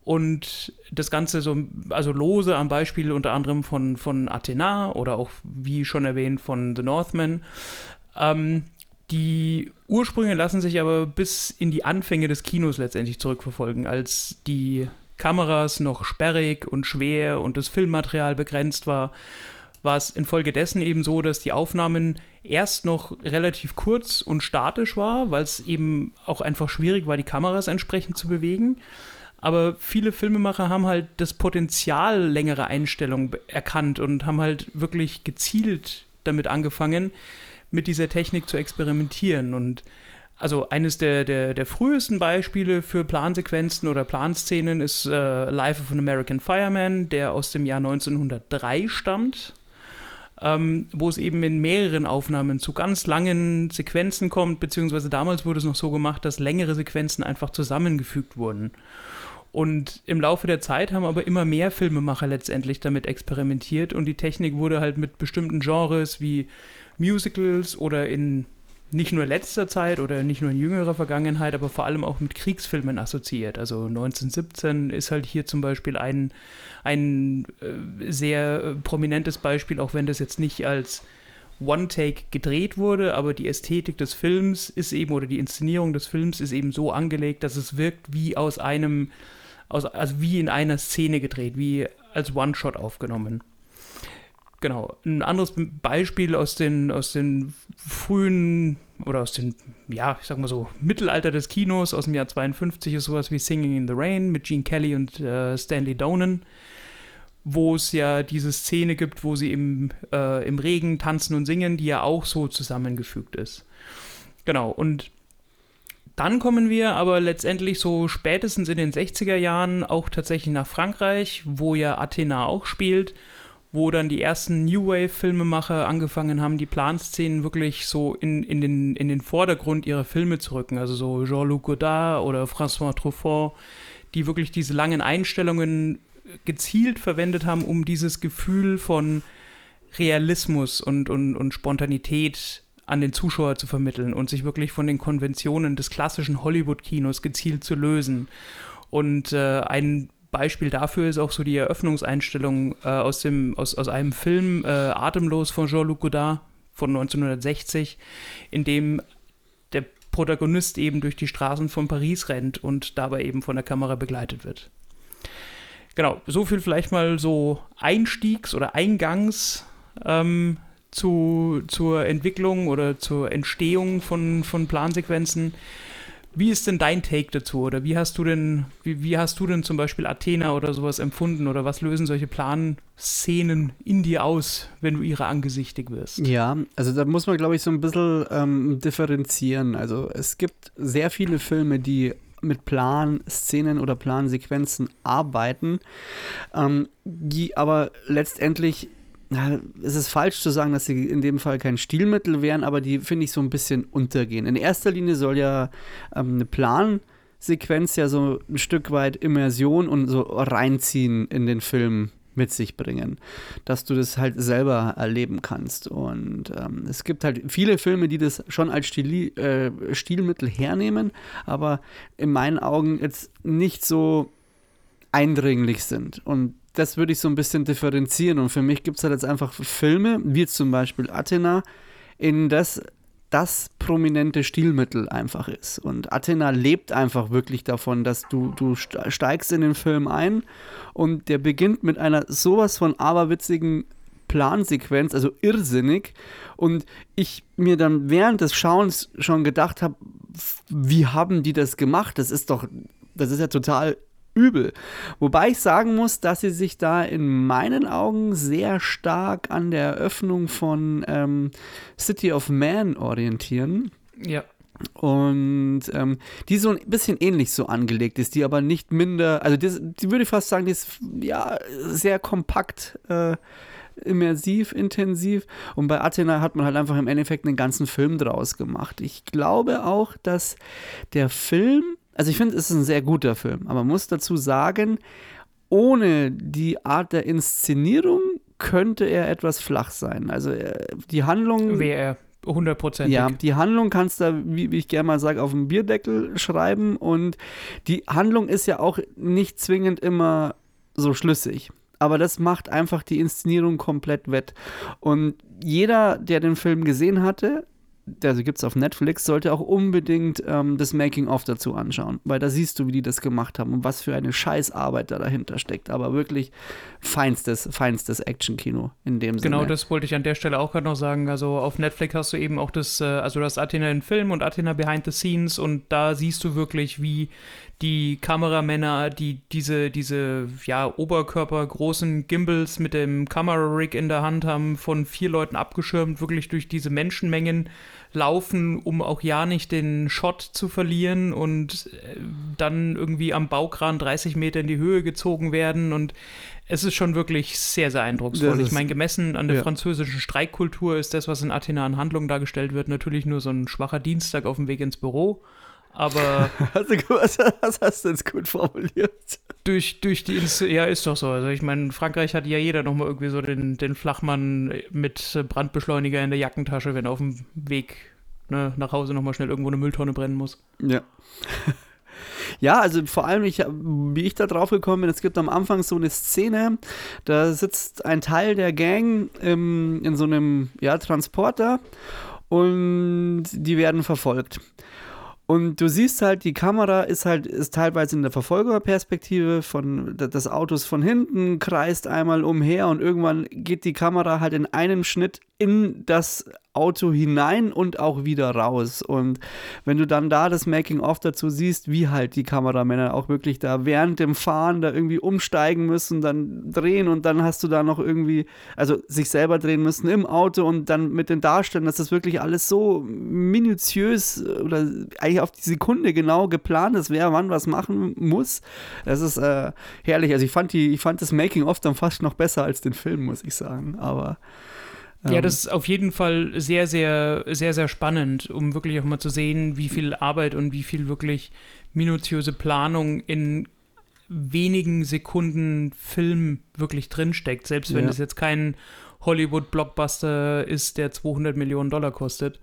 und das Ganze so, also lose am Beispiel unter anderem von, von Athena oder auch, wie schon erwähnt, von The Northman. Ähm, die Ursprünge lassen sich aber bis in die Anfänge des Kinos letztendlich zurückverfolgen, als die Kameras noch sperrig und schwer und das Filmmaterial begrenzt war, war es infolgedessen eben so, dass die Aufnahmen erst noch relativ kurz und statisch war, weil es eben auch einfach schwierig war, die Kameras entsprechend zu bewegen. Aber viele Filmemacher haben halt das Potenzial längerer Einstellungen erkannt und haben halt wirklich gezielt damit angefangen, mit dieser Technik zu experimentieren. Und also eines der, der, der frühesten Beispiele für Plansequenzen oder Planszenen ist äh, Life of an American Fireman, der aus dem Jahr 1903 stammt. Ähm, wo es eben in mehreren Aufnahmen zu ganz langen Sequenzen kommt, beziehungsweise damals wurde es noch so gemacht, dass längere Sequenzen einfach zusammengefügt wurden. Und im Laufe der Zeit haben aber immer mehr Filmemacher letztendlich damit experimentiert und die Technik wurde halt mit bestimmten Genres wie Musicals oder in nicht nur letzter Zeit oder nicht nur in jüngerer Vergangenheit, aber vor allem auch mit Kriegsfilmen assoziiert. Also 1917 ist halt hier zum Beispiel ein, ein äh, sehr äh, prominentes Beispiel, auch wenn das jetzt nicht als One-Take gedreht wurde, aber die Ästhetik des Films ist eben, oder die Inszenierung des Films ist eben so angelegt, dass es wirkt wie aus einem aus, also wie in einer Szene gedreht, wie als One-Shot aufgenommen. Genau. Ein anderes Beispiel aus den, aus den frühen oder aus dem, ja, ich sag mal so, Mittelalter des Kinos aus dem Jahr 52 ist sowas wie Singing in the Rain mit Gene Kelly und äh, Stanley Donen, wo es ja diese Szene gibt, wo sie im, äh, im Regen tanzen und singen, die ja auch so zusammengefügt ist. Genau, und dann kommen wir aber letztendlich so spätestens in den 60er Jahren auch tatsächlich nach Frankreich, wo ja Athena auch spielt, wo dann die ersten New Wave-Filmemacher angefangen haben, die Planszenen wirklich so in, in, den, in den Vordergrund ihrer Filme zu rücken. Also so Jean-Luc Godard oder François Truffaut, die wirklich diese langen Einstellungen gezielt verwendet haben, um dieses Gefühl von Realismus und, und, und Spontanität an den Zuschauer zu vermitteln und sich wirklich von den Konventionen des klassischen Hollywood-Kinos gezielt zu lösen. Und äh, ein Beispiel dafür ist auch so die Eröffnungseinstellung äh, aus, dem, aus, aus einem Film äh, Atemlos von Jean-Luc Godard von 1960, in dem der Protagonist eben durch die Straßen von Paris rennt und dabei eben von der Kamera begleitet wird. Genau, so viel vielleicht mal so Einstiegs- oder Eingangs ähm, zu, zur Entwicklung oder zur Entstehung von, von Plansequenzen. Wie ist denn dein Take dazu? Oder wie hast du denn, wie, wie hast du denn zum Beispiel Athena oder sowas empfunden? Oder was lösen solche Planszenen in dir aus, wenn du ihrer angesichtig wirst? Ja, also da muss man, glaube ich, so ein bisschen ähm, differenzieren. Also es gibt sehr viele Filme, die mit Planszenen oder Plansequenzen arbeiten, ähm, die aber letztendlich na, es ist falsch zu sagen, dass sie in dem Fall kein Stilmittel wären, aber die finde ich so ein bisschen untergehen. In erster Linie soll ja ähm, eine Plansequenz ja so ein Stück weit Immersion und so reinziehen in den Film mit sich bringen, dass du das halt selber erleben kannst. Und ähm, es gibt halt viele Filme, die das schon als Stili äh, Stilmittel hernehmen, aber in meinen Augen jetzt nicht so eindringlich sind. Und das würde ich so ein bisschen differenzieren. Und für mich gibt es halt jetzt einfach Filme, wie zum Beispiel Athena, in das das prominente Stilmittel einfach ist. Und Athena lebt einfach wirklich davon, dass du, du steigst in den Film ein und der beginnt mit einer sowas von aberwitzigen Plansequenz, also irrsinnig. Und ich mir dann während des Schauens schon gedacht habe, wie haben die das gemacht? Das ist doch, das ist ja total übel. Wobei ich sagen muss, dass sie sich da in meinen Augen sehr stark an der Eröffnung von ähm, City of Man orientieren. Ja. Und ähm, die so ein bisschen ähnlich so angelegt ist, die aber nicht minder, also die, die würde ich fast sagen, die ist ja sehr kompakt, äh, immersiv, intensiv. Und bei Athena hat man halt einfach im Endeffekt einen ganzen Film draus gemacht. Ich glaube auch, dass der Film also ich finde, es ist ein sehr guter Film, aber man muss dazu sagen, ohne die Art der Inszenierung könnte er etwas flach sein. Also äh, die Handlung. Wäre er hundertprozentig. Ja, die Handlung kannst du, wie, wie ich gerne mal sage, auf dem Bierdeckel schreiben und die Handlung ist ja auch nicht zwingend immer so schlüssig. Aber das macht einfach die Inszenierung komplett wett. Und jeder, der den Film gesehen hatte, also gibt es auf Netflix, sollte auch unbedingt ähm, das Making-of dazu anschauen, weil da siehst du, wie die das gemacht haben und was für eine Scheißarbeit da dahinter steckt. Aber wirklich feinstes, feinstes Action-Kino in dem Sinne. Genau, das wollte ich an der Stelle auch gerade noch sagen. Also auf Netflix hast du eben auch das, äh, also das Athena in Film und Athena Behind the Scenes und da siehst du wirklich, wie die Kameramänner, die diese, diese ja, oberkörpergroßen Gimbals mit dem Kamerarig in der Hand haben, von vier Leuten abgeschirmt, wirklich durch diese Menschenmengen laufen, um auch ja nicht den Shot zu verlieren und äh, dann irgendwie am Baukran 30 Meter in die Höhe gezogen werden und es ist schon wirklich sehr, sehr eindrucksvoll. ich meine, gemessen an der ja. französischen Streikkultur ist das, was in Athena an Handlung dargestellt wird, natürlich nur so ein schwacher Dienstag auf dem Weg ins Büro. Aber. Also, was, was hast du jetzt gut formuliert? Durch, durch die. Inst ja, ist doch so. Also, ich meine, in Frankreich hat ja jeder nochmal irgendwie so den, den Flachmann mit Brandbeschleuniger in der Jackentasche, wenn er auf dem Weg ne, nach Hause nochmal schnell irgendwo eine Mülltonne brennen muss. Ja. Ja, also vor allem, ich, wie ich da drauf gekommen bin, es gibt am Anfang so eine Szene, da sitzt ein Teil der Gang im, in so einem ja, Transporter und die werden verfolgt. Und du siehst halt, die Kamera ist halt ist teilweise in der Verfolgerperspektive von des Autos von hinten, kreist einmal umher und irgendwann geht die Kamera halt in einem Schnitt in das Auto hinein und auch wieder raus. Und wenn du dann da das Making-of dazu siehst, wie halt die Kameramänner auch wirklich da während dem Fahren da irgendwie umsteigen müssen, dann drehen und dann hast du da noch irgendwie, also sich selber drehen müssen im Auto und dann mit den Darstellern, dass das wirklich alles so minutiös oder eigentlich auf die Sekunde genau geplant ist, wer wann was machen muss. Das ist äh, herrlich. Also ich fand die, ich fand das Making-of dann fast noch besser als den Film, muss ich sagen. Aber ja, ähm. das ist auf jeden Fall sehr, sehr, sehr, sehr spannend, um wirklich auch mal zu sehen, wie viel Arbeit und wie viel wirklich minutiöse Planung in wenigen Sekunden Film wirklich drinsteckt. Selbst wenn es jetzt kein Hollywood-Blockbuster ist, der 200 Millionen Dollar kostet.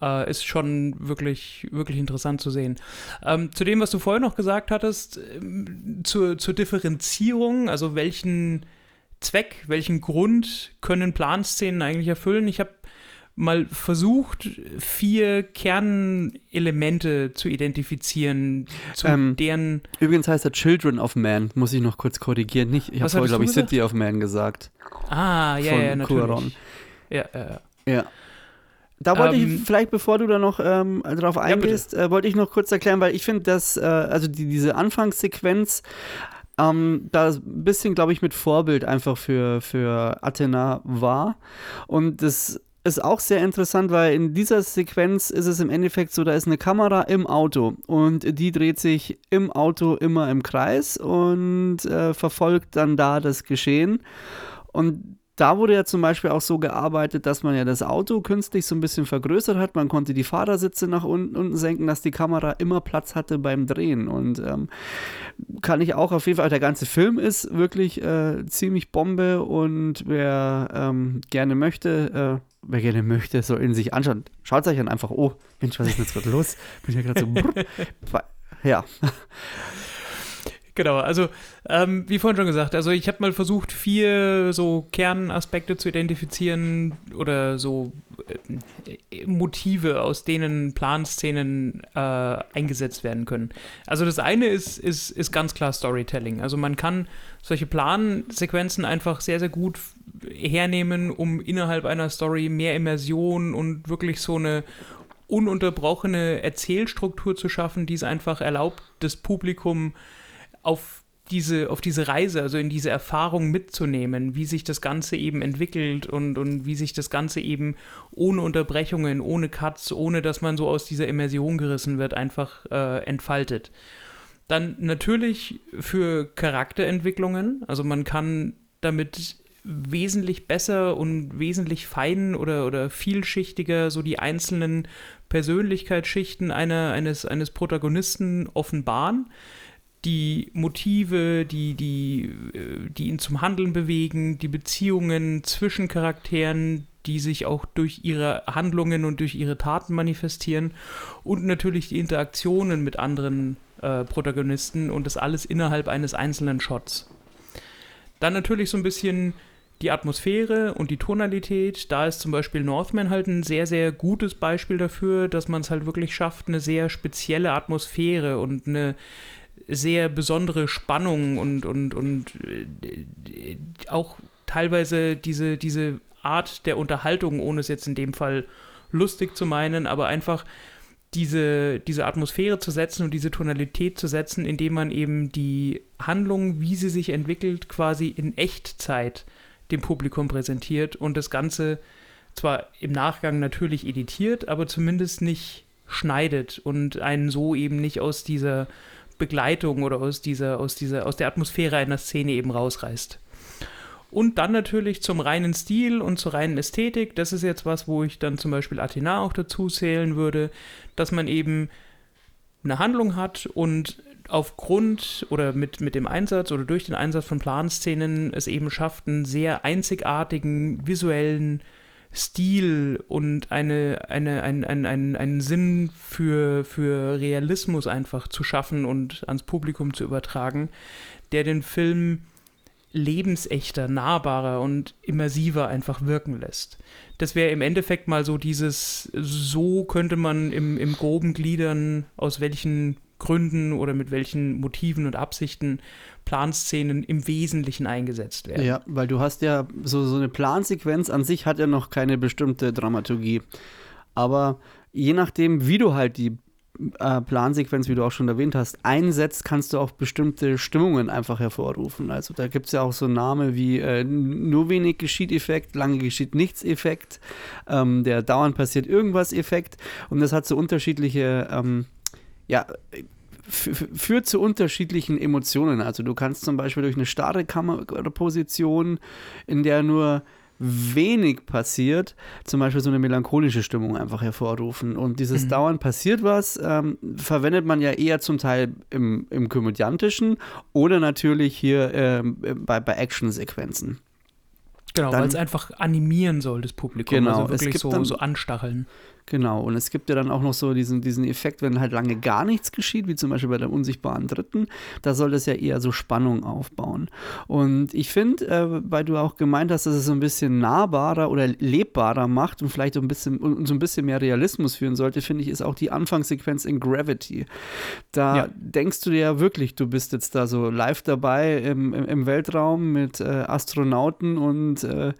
Äh, ist schon wirklich, wirklich interessant zu sehen. Ähm, zu dem, was du vorher noch gesagt hattest, ähm, zur, zur Differenzierung, also welchen Zweck, welchen Grund können Planszenen eigentlich erfüllen? Ich habe mal versucht, vier Kernelemente zu identifizieren, zu ähm, deren. Übrigens heißt er Children of Man, muss ich noch kurz korrigieren. Nicht, ich habe vorher, glaube ich, City of Man gesagt. Ah, ja, ja, natürlich. Cuaron. Ja, ja. ja. Da wollte ähm, ich vielleicht, bevor du da noch ähm, drauf eingehst, ja, äh, wollte ich noch kurz erklären, weil ich finde, dass äh, also die, diese Anfangssequenz ähm, da ein bisschen, glaube ich, mit Vorbild einfach für, für Athena war. Und das ist auch sehr interessant, weil in dieser Sequenz ist es im Endeffekt so, da ist eine Kamera im Auto und die dreht sich im Auto immer im Kreis und äh, verfolgt dann da das Geschehen. Und da wurde ja zum Beispiel auch so gearbeitet, dass man ja das Auto künstlich so ein bisschen vergrößert hat. Man konnte die Fahrersitze nach unten, unten senken, dass die Kamera immer Platz hatte beim Drehen. Und ähm, kann ich auch auf jeden Fall, der ganze Film ist wirklich äh, ziemlich Bombe und wer ähm, gerne möchte, äh, wer gerne möchte, soll ihn sich anschauen. Schaut euch dann einfach, oh, Mensch, was ist jetzt gerade los? Bin ich ja gerade so, brr, ja. Genau, also ähm, wie vorhin schon gesagt, also ich habe mal versucht, vier so Kernaspekte zu identifizieren oder so äh, Motive, aus denen Planszenen äh, eingesetzt werden können. Also das eine ist, ist, ist ganz klar Storytelling. Also man kann solche Plansequenzen einfach sehr, sehr gut hernehmen, um innerhalb einer Story mehr Immersion und wirklich so eine ununterbrochene Erzählstruktur zu schaffen, die es einfach erlaubt, das Publikum auf diese, auf diese Reise, also in diese Erfahrung mitzunehmen, wie sich das Ganze eben entwickelt und, und wie sich das Ganze eben ohne Unterbrechungen, ohne Cuts, ohne dass man so aus dieser Immersion gerissen wird, einfach äh, entfaltet. Dann natürlich für Charakterentwicklungen, also man kann damit wesentlich besser und wesentlich fein oder, oder vielschichtiger so die einzelnen Persönlichkeitsschichten einer, eines, eines Protagonisten offenbaren die Motive, die, die, äh, die ihn zum Handeln bewegen, die Beziehungen zwischen Charakteren, die sich auch durch ihre Handlungen und durch ihre Taten manifestieren und natürlich die Interaktionen mit anderen äh, Protagonisten und das alles innerhalb eines einzelnen Shots. Dann natürlich so ein bisschen die Atmosphäre und die Tonalität. Da ist zum Beispiel Northman halt ein sehr, sehr gutes Beispiel dafür, dass man es halt wirklich schafft, eine sehr spezielle Atmosphäre und eine sehr besondere Spannung und, und, und äh, auch teilweise diese, diese Art der Unterhaltung, ohne es jetzt in dem Fall lustig zu meinen, aber einfach diese, diese Atmosphäre zu setzen und diese Tonalität zu setzen, indem man eben die Handlung, wie sie sich entwickelt, quasi in Echtzeit dem Publikum präsentiert und das Ganze zwar im Nachgang natürlich editiert, aber zumindest nicht schneidet und einen so eben nicht aus dieser Begleitung oder aus dieser, aus dieser, aus der Atmosphäre einer Szene eben rausreißt. Und dann natürlich zum reinen Stil und zur reinen Ästhetik. Das ist jetzt was, wo ich dann zum Beispiel Athena auch dazu zählen würde, dass man eben eine Handlung hat und aufgrund oder mit, mit dem Einsatz oder durch den Einsatz von Planszenen es eben schafft, einen sehr einzigartigen visuellen Stil und eine, eine, ein, ein, ein, einen Sinn für, für Realismus einfach zu schaffen und ans Publikum zu übertragen, der den Film lebensechter, nahbarer und immersiver einfach wirken lässt. Das wäre im Endeffekt mal so dieses, so könnte man im, im groben gliedern, aus welchen Gründen oder mit welchen Motiven und Absichten Planszenen im Wesentlichen eingesetzt werden. Ja, weil du hast ja so, so eine Plansequenz an sich hat ja noch keine bestimmte Dramaturgie. Aber je nachdem, wie du halt die äh, Plansequenz, wie du auch schon erwähnt hast, einsetzt, kannst du auch bestimmte Stimmungen einfach hervorrufen. Also da gibt es ja auch so Namen wie äh, nur wenig geschieht Effekt, lange geschieht nichts Effekt, ähm, der dauernd passiert irgendwas Effekt und das hat so unterschiedliche ähm, ja, führt zu unterschiedlichen Emotionen. Also du kannst zum Beispiel durch eine starre Kameraposition, in der nur wenig passiert, zum Beispiel so eine melancholische Stimmung einfach hervorrufen. Und dieses mhm. Dauern passiert was, ähm, verwendet man ja eher zum Teil im, im Komödiantischen oder natürlich hier ähm, bei, bei Actionsequenzen. Genau, weil es einfach animieren soll, das Publikum. Genau, also wirklich so, dann, so anstacheln. Genau, und es gibt ja dann auch noch so diesen, diesen Effekt, wenn halt lange gar nichts geschieht, wie zum Beispiel bei der unsichtbaren Dritten, da soll das ja eher so Spannung aufbauen. Und ich finde, äh, weil du auch gemeint hast, dass es so ein bisschen nahbarer oder lebbarer macht und vielleicht so ein bisschen, und so ein bisschen mehr Realismus führen sollte, finde ich, ist auch die Anfangssequenz in Gravity. Da ja. denkst du dir ja wirklich, du bist jetzt da so live dabei im, im, im Weltraum mit äh, Astronauten und äh,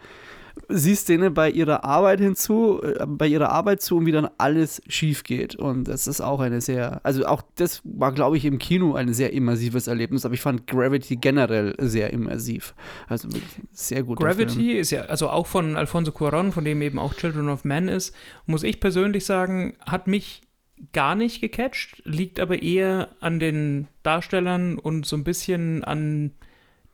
siehst denen bei ihrer Arbeit hinzu, äh, bei ihrer Arbeit zu und wie dann alles schief geht. Und das ist auch eine sehr, also auch das war, glaube ich, im Kino ein sehr immersives Erlebnis, aber ich fand Gravity generell sehr immersiv. Also sehr gut. Gravity Film. ist ja, also auch von Alfonso Cuaron, von dem eben auch Children of Men ist, muss ich persönlich sagen, hat mich gar nicht gecatcht, liegt aber eher an den Darstellern und so ein bisschen an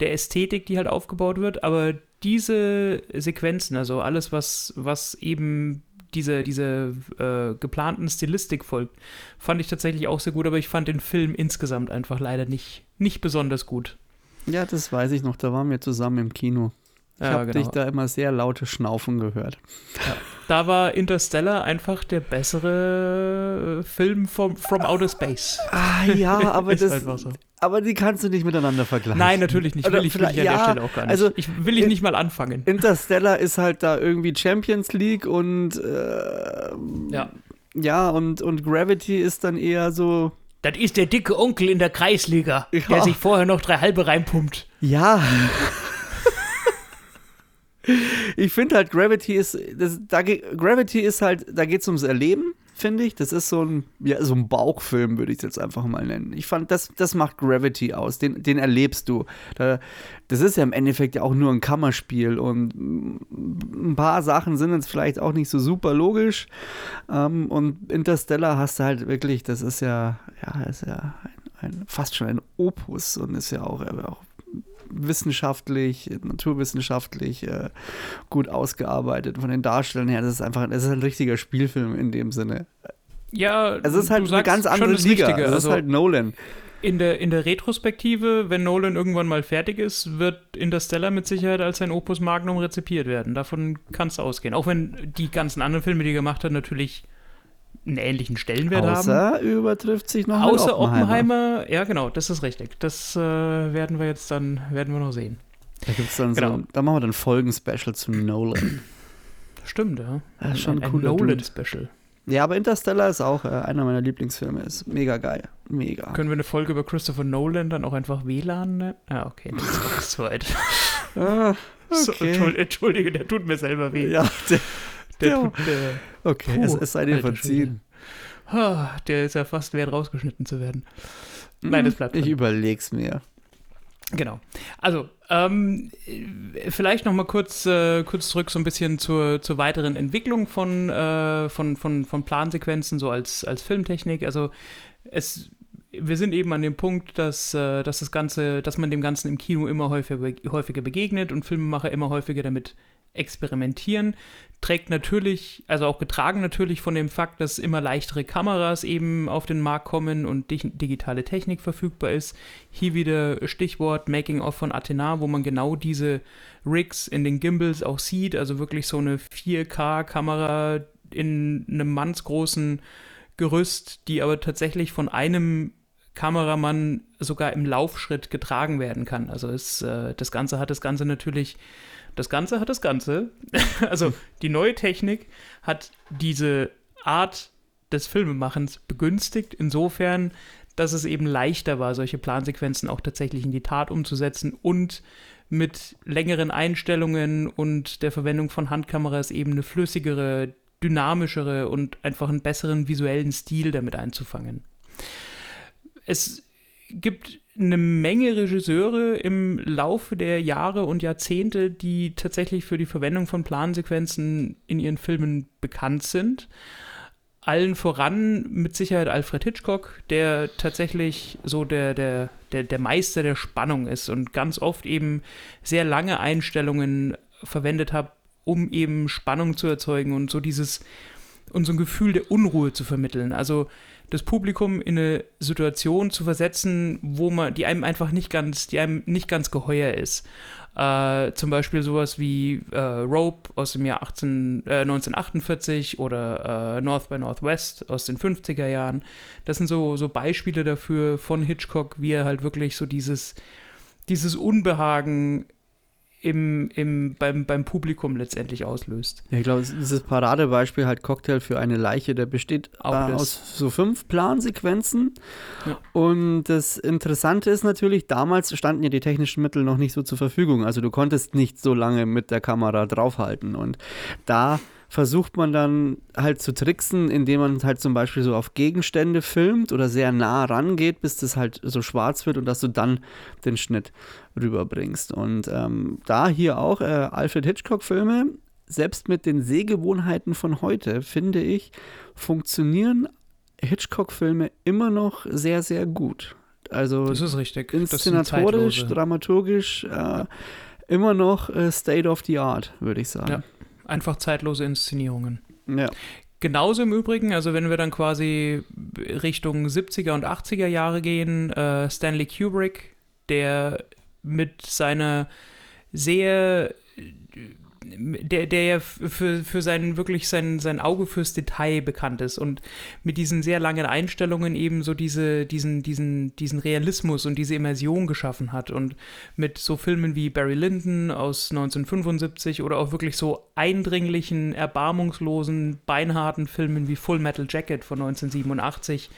der Ästhetik, die halt aufgebaut wird, aber diese Sequenzen, also alles, was, was eben diese, diese äh, geplanten Stilistik folgt, fand ich tatsächlich auch sehr gut, aber ich fand den Film insgesamt einfach leider nicht, nicht besonders gut. Ja, das weiß ich noch, da waren wir zusammen im Kino. Ich ja, habe genau. dich da immer sehr laute Schnaufen gehört. Ja. Da war Interstellar einfach der bessere Film vom, from Outer Space. Ah ja, aber das, so. aber die kannst du nicht miteinander vergleichen. Nein, natürlich nicht. Will ich, will ich an ja, der Stelle auch gar nicht. Also, ich will ich nicht mal anfangen. Interstellar ist halt da irgendwie Champions League und äh, ja, ja und, und Gravity ist dann eher so das ist der dicke Onkel in der Kreisliga, ja. der sich vorher noch drei halbe reinpumpt. Ja ich finde halt, Gravity ist, das, da, Gravity ist halt, da geht es ums Erleben, finde ich. Das ist so ein, ja, so ein Bauchfilm, würde ich es jetzt einfach mal nennen. Ich fand, das, das macht Gravity aus. Den, den erlebst du. Da, das ist ja im Endeffekt ja auch nur ein Kammerspiel und ein paar Sachen sind jetzt vielleicht auch nicht so super logisch. Ähm, und Interstellar hast du halt wirklich, das ist ja, ja, ist ja ein, ein, fast schon ein Opus und ist ja auch, auch wissenschaftlich, naturwissenschaftlich äh, gut ausgearbeitet von den Darstellern her. Das ist einfach, es ist ein richtiger Spielfilm in dem Sinne. Ja, es ist halt eine ganz andere Liga. Richtige, es ist also halt Nolan. In der, in der Retrospektive, wenn Nolan irgendwann mal fertig ist, wird Interstellar mit Sicherheit als sein Opus Magnum rezipiert werden. Davon kannst du ausgehen. Auch wenn die ganzen anderen Filme, die er gemacht hat, natürlich einen ähnlichen Stellenwert Außer haben. übertrifft sich noch Außer Oppenheimer. Ja, genau, das ist richtig. Das äh, werden wir jetzt dann, werden wir noch sehen. Da gibt's dann Genau. so, da machen wir dann Folgen-Special zu Nolan. Stimmt, ja. Das ist schon ein ein cooler Dude. Nolan-Special. Ja, aber Interstellar ist auch äh, einer meiner Lieblingsfilme. Ist mega geil. Mega. Können wir eine Folge über Christopher Nolan dann auch einfach WLAN nennen? Ah, okay, das ist zu weit. Ah, So, okay. Entschuld- Entschuldige, der tut mir selber weh. ja, der, der, der- tut, der, okay, Puh, es, es sei dir verziehen. Ah, der ist ja fast wert, rausgeschnitten zu werden. Nein, das bleibt Ich drin. überleg's mir. Genau. Also, ähm, äh, vielleicht noch mal kurz, äh, kurz zurück so ein bisschen zur, zur weiteren Entwicklung von, äh, von, von, von Plansequenzen, so als, als Filmtechnik. Also, es, wir sind eben an dem Punkt, dass, äh, dass das Ganze, dass man dem Ganzen im Kino immer häufiger, häufiger begegnet und Filmemacher immer häufiger damit experimentieren. Trägt natürlich, also auch getragen natürlich von dem Fakt, dass immer leichtere Kameras eben auf den Markt kommen und dig digitale Technik verfügbar ist. Hier wieder Stichwort Making of von Athena, wo man genau diese Rigs in den Gimbals auch sieht, also wirklich so eine 4K-Kamera in einem mannsgroßen Gerüst, die aber tatsächlich von einem Kameramann sogar im Laufschritt getragen werden kann. Also es, äh, das Ganze hat das Ganze natürlich, das Ganze hat das Ganze. also die neue Technik hat diese Art des Filmemachens begünstigt, insofern, dass es eben leichter war, solche Plansequenzen auch tatsächlich in die Tat umzusetzen und mit längeren Einstellungen und der Verwendung von Handkameras eben eine flüssigere, dynamischere und einfach einen besseren visuellen Stil damit einzufangen. Es gibt eine Menge Regisseure im Laufe der Jahre und Jahrzehnte, die tatsächlich für die Verwendung von Plansequenzen in ihren Filmen bekannt sind. Allen voran mit Sicherheit Alfred Hitchcock, der tatsächlich so der, der, der, der Meister der Spannung ist und ganz oft eben sehr lange Einstellungen verwendet hat, um eben Spannung zu erzeugen und so dieses und so ein Gefühl der Unruhe zu vermitteln. Also das Publikum in eine Situation zu versetzen, wo man, die einem einfach nicht ganz, die einem nicht ganz geheuer ist. Äh, zum Beispiel sowas wie äh, Rope aus dem Jahr 18, äh, 1948 oder äh, North by Northwest aus den 50er Jahren. Das sind so, so Beispiele dafür von Hitchcock, wie er halt wirklich so dieses, dieses Unbehagen im, im, beim, beim Publikum letztendlich auslöst. Ja, ich glaube, dieses Paradebeispiel halt Cocktail für eine Leiche, der besteht Auch äh, aus so fünf Plansequenzen. Ja. Und das Interessante ist natürlich, damals standen ja die technischen Mittel noch nicht so zur Verfügung. Also du konntest nicht so lange mit der Kamera draufhalten. Und da versucht man dann halt zu tricksen, indem man halt zum Beispiel so auf Gegenstände filmt oder sehr nah rangeht, bis das halt so schwarz wird und dass du dann den Schnitt rüberbringst. Und ähm, da hier auch äh, Alfred Hitchcock-Filme, selbst mit den Sehgewohnheiten von heute, finde ich, funktionieren Hitchcock-Filme immer noch sehr, sehr gut. Also Das ist richtig. Inszenatorisch, dramaturgisch äh, immer noch äh, State of the Art, würde ich sagen. Ja. Einfach zeitlose Inszenierungen. Ja. Genauso im Übrigen, also wenn wir dann quasi Richtung 70er und 80er Jahre gehen, äh, Stanley Kubrick, der mit seiner sehr, der, der ja für, für sein, wirklich sein, sein Auge fürs Detail bekannt ist und mit diesen sehr langen Einstellungen eben so diese, diesen, diesen, diesen Realismus und diese Immersion geschaffen hat und mit so Filmen wie Barry Lyndon aus 1975 oder auch wirklich so eindringlichen, erbarmungslosen, beinharten Filmen wie Full Metal Jacket von 1987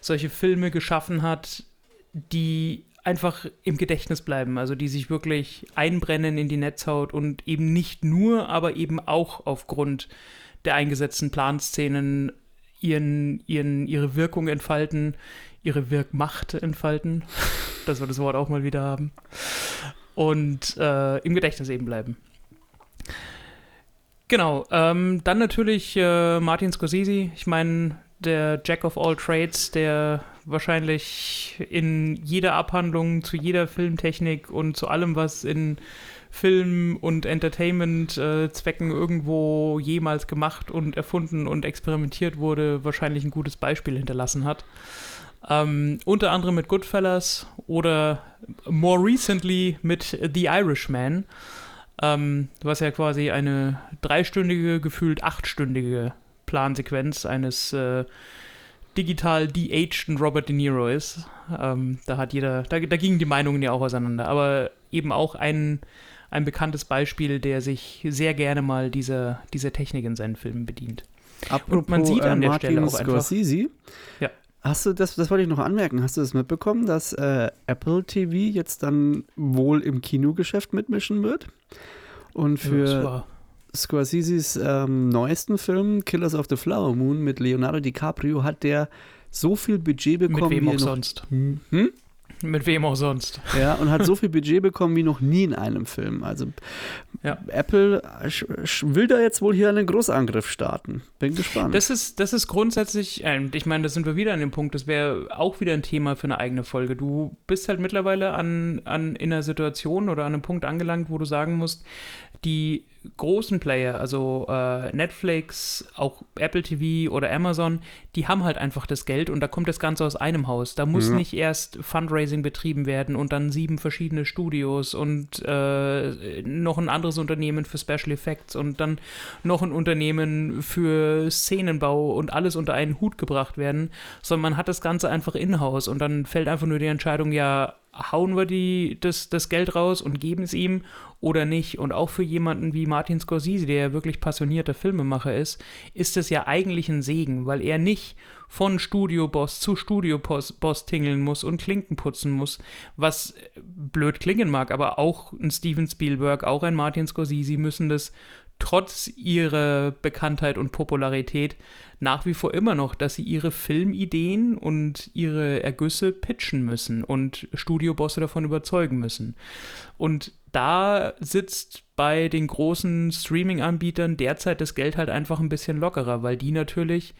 solche Filme geschaffen hat, die einfach im Gedächtnis bleiben, also die sich wirklich einbrennen in die Netzhaut und eben nicht nur, aber eben auch aufgrund der eingesetzten Planszenen ihren, ihren, ihre Wirkung entfalten, ihre Wirkmacht entfalten, dass wir das Wort auch mal wieder haben, und äh, im Gedächtnis eben bleiben. Genau, ähm, dann natürlich äh, Martin Scorsese, ich meine, der Jack of all Trades, der wahrscheinlich in jeder Abhandlung zu jeder Filmtechnik und zu allem, was in Film- und Entertainment-Zwecken irgendwo jemals gemacht und erfunden und experimentiert wurde, wahrscheinlich ein gutes Beispiel hinterlassen hat. Ähm, unter anderem mit Goodfellas oder more recently mit The Irishman, ähm, was ja quasi eine dreistündige, gefühlt achtstündige Plansequenz eines äh, digital de-ageden Robert De Niro ist. Ähm, da hat jeder, da, da gingen die Meinungen ja auch auseinander, aber eben auch ein, ein bekanntes Beispiel, der sich sehr gerne mal dieser, dieser Technik in seinen Filmen bedient. Apropos Und man sieht an äh, der Martin Stelle auch einfach- Scorsese. Ja. Hast du das, das wollte ich noch anmerken, hast du das mitbekommen, dass äh, Apple TV jetzt dann wohl im Kinogeschäft mitmischen wird? Und für Scorseses ähm, neuesten Film, Killers of the Flower Moon mit Leonardo DiCaprio, hat der so viel Budget mit bekommen, wem wie auch noch, sonst. Hm? Mit wem auch sonst. Ja, und hat so viel Budget bekommen wie noch nie in einem Film. Also Ja. Apple will da jetzt wohl hier einen Großangriff starten. Bin gespannt. Das ist, das ist grundsätzlich, ähm, ich meine, da sind wir wieder an dem Punkt, das wäre auch wieder ein Thema für eine eigene Folge. Du bist halt mittlerweile an, an, in einer Situation oder an einem Punkt angelangt, wo du sagen musst, die großen Player, also äh, Netflix, auch Apple TV oder Amazon, die haben halt einfach das Geld und da kommt das Ganze aus einem Haus. Da muss Ja. nicht erst Fundraising betrieben werden und dann sieben verschiedene Studios und äh, noch ein anderes Unternehmen für Special Effects und dann noch ein Unternehmen für Szenenbau und alles unter einen Hut gebracht werden, sondern man hat das Ganze einfach in-house und dann fällt einfach nur die Entscheidung, ja, hauen wir die, das, das Geld raus und geben es ihm oder nicht. Und auch für jemanden wie Martin Scorsese, der ja wirklich passionierter Filmemacher ist, ist es ja eigentlich ein Segen, weil er nicht von Studioboss zu Studioboss Boss tingeln muss und Klinken putzen muss, was blöd klingen mag, aber auch ein Steven Spielberg, auch ein Martin Scorsese müssen das trotz ihrer Bekanntheit und Popularität nach wie vor immer noch, dass sie ihre Filmideen und ihre Ergüsse pitchen müssen und Studiobosse davon überzeugen müssen. Und da sitzt bei den großen Streaming-Anbietern derzeit das Geld halt einfach ein bisschen lockerer, weil die natürlich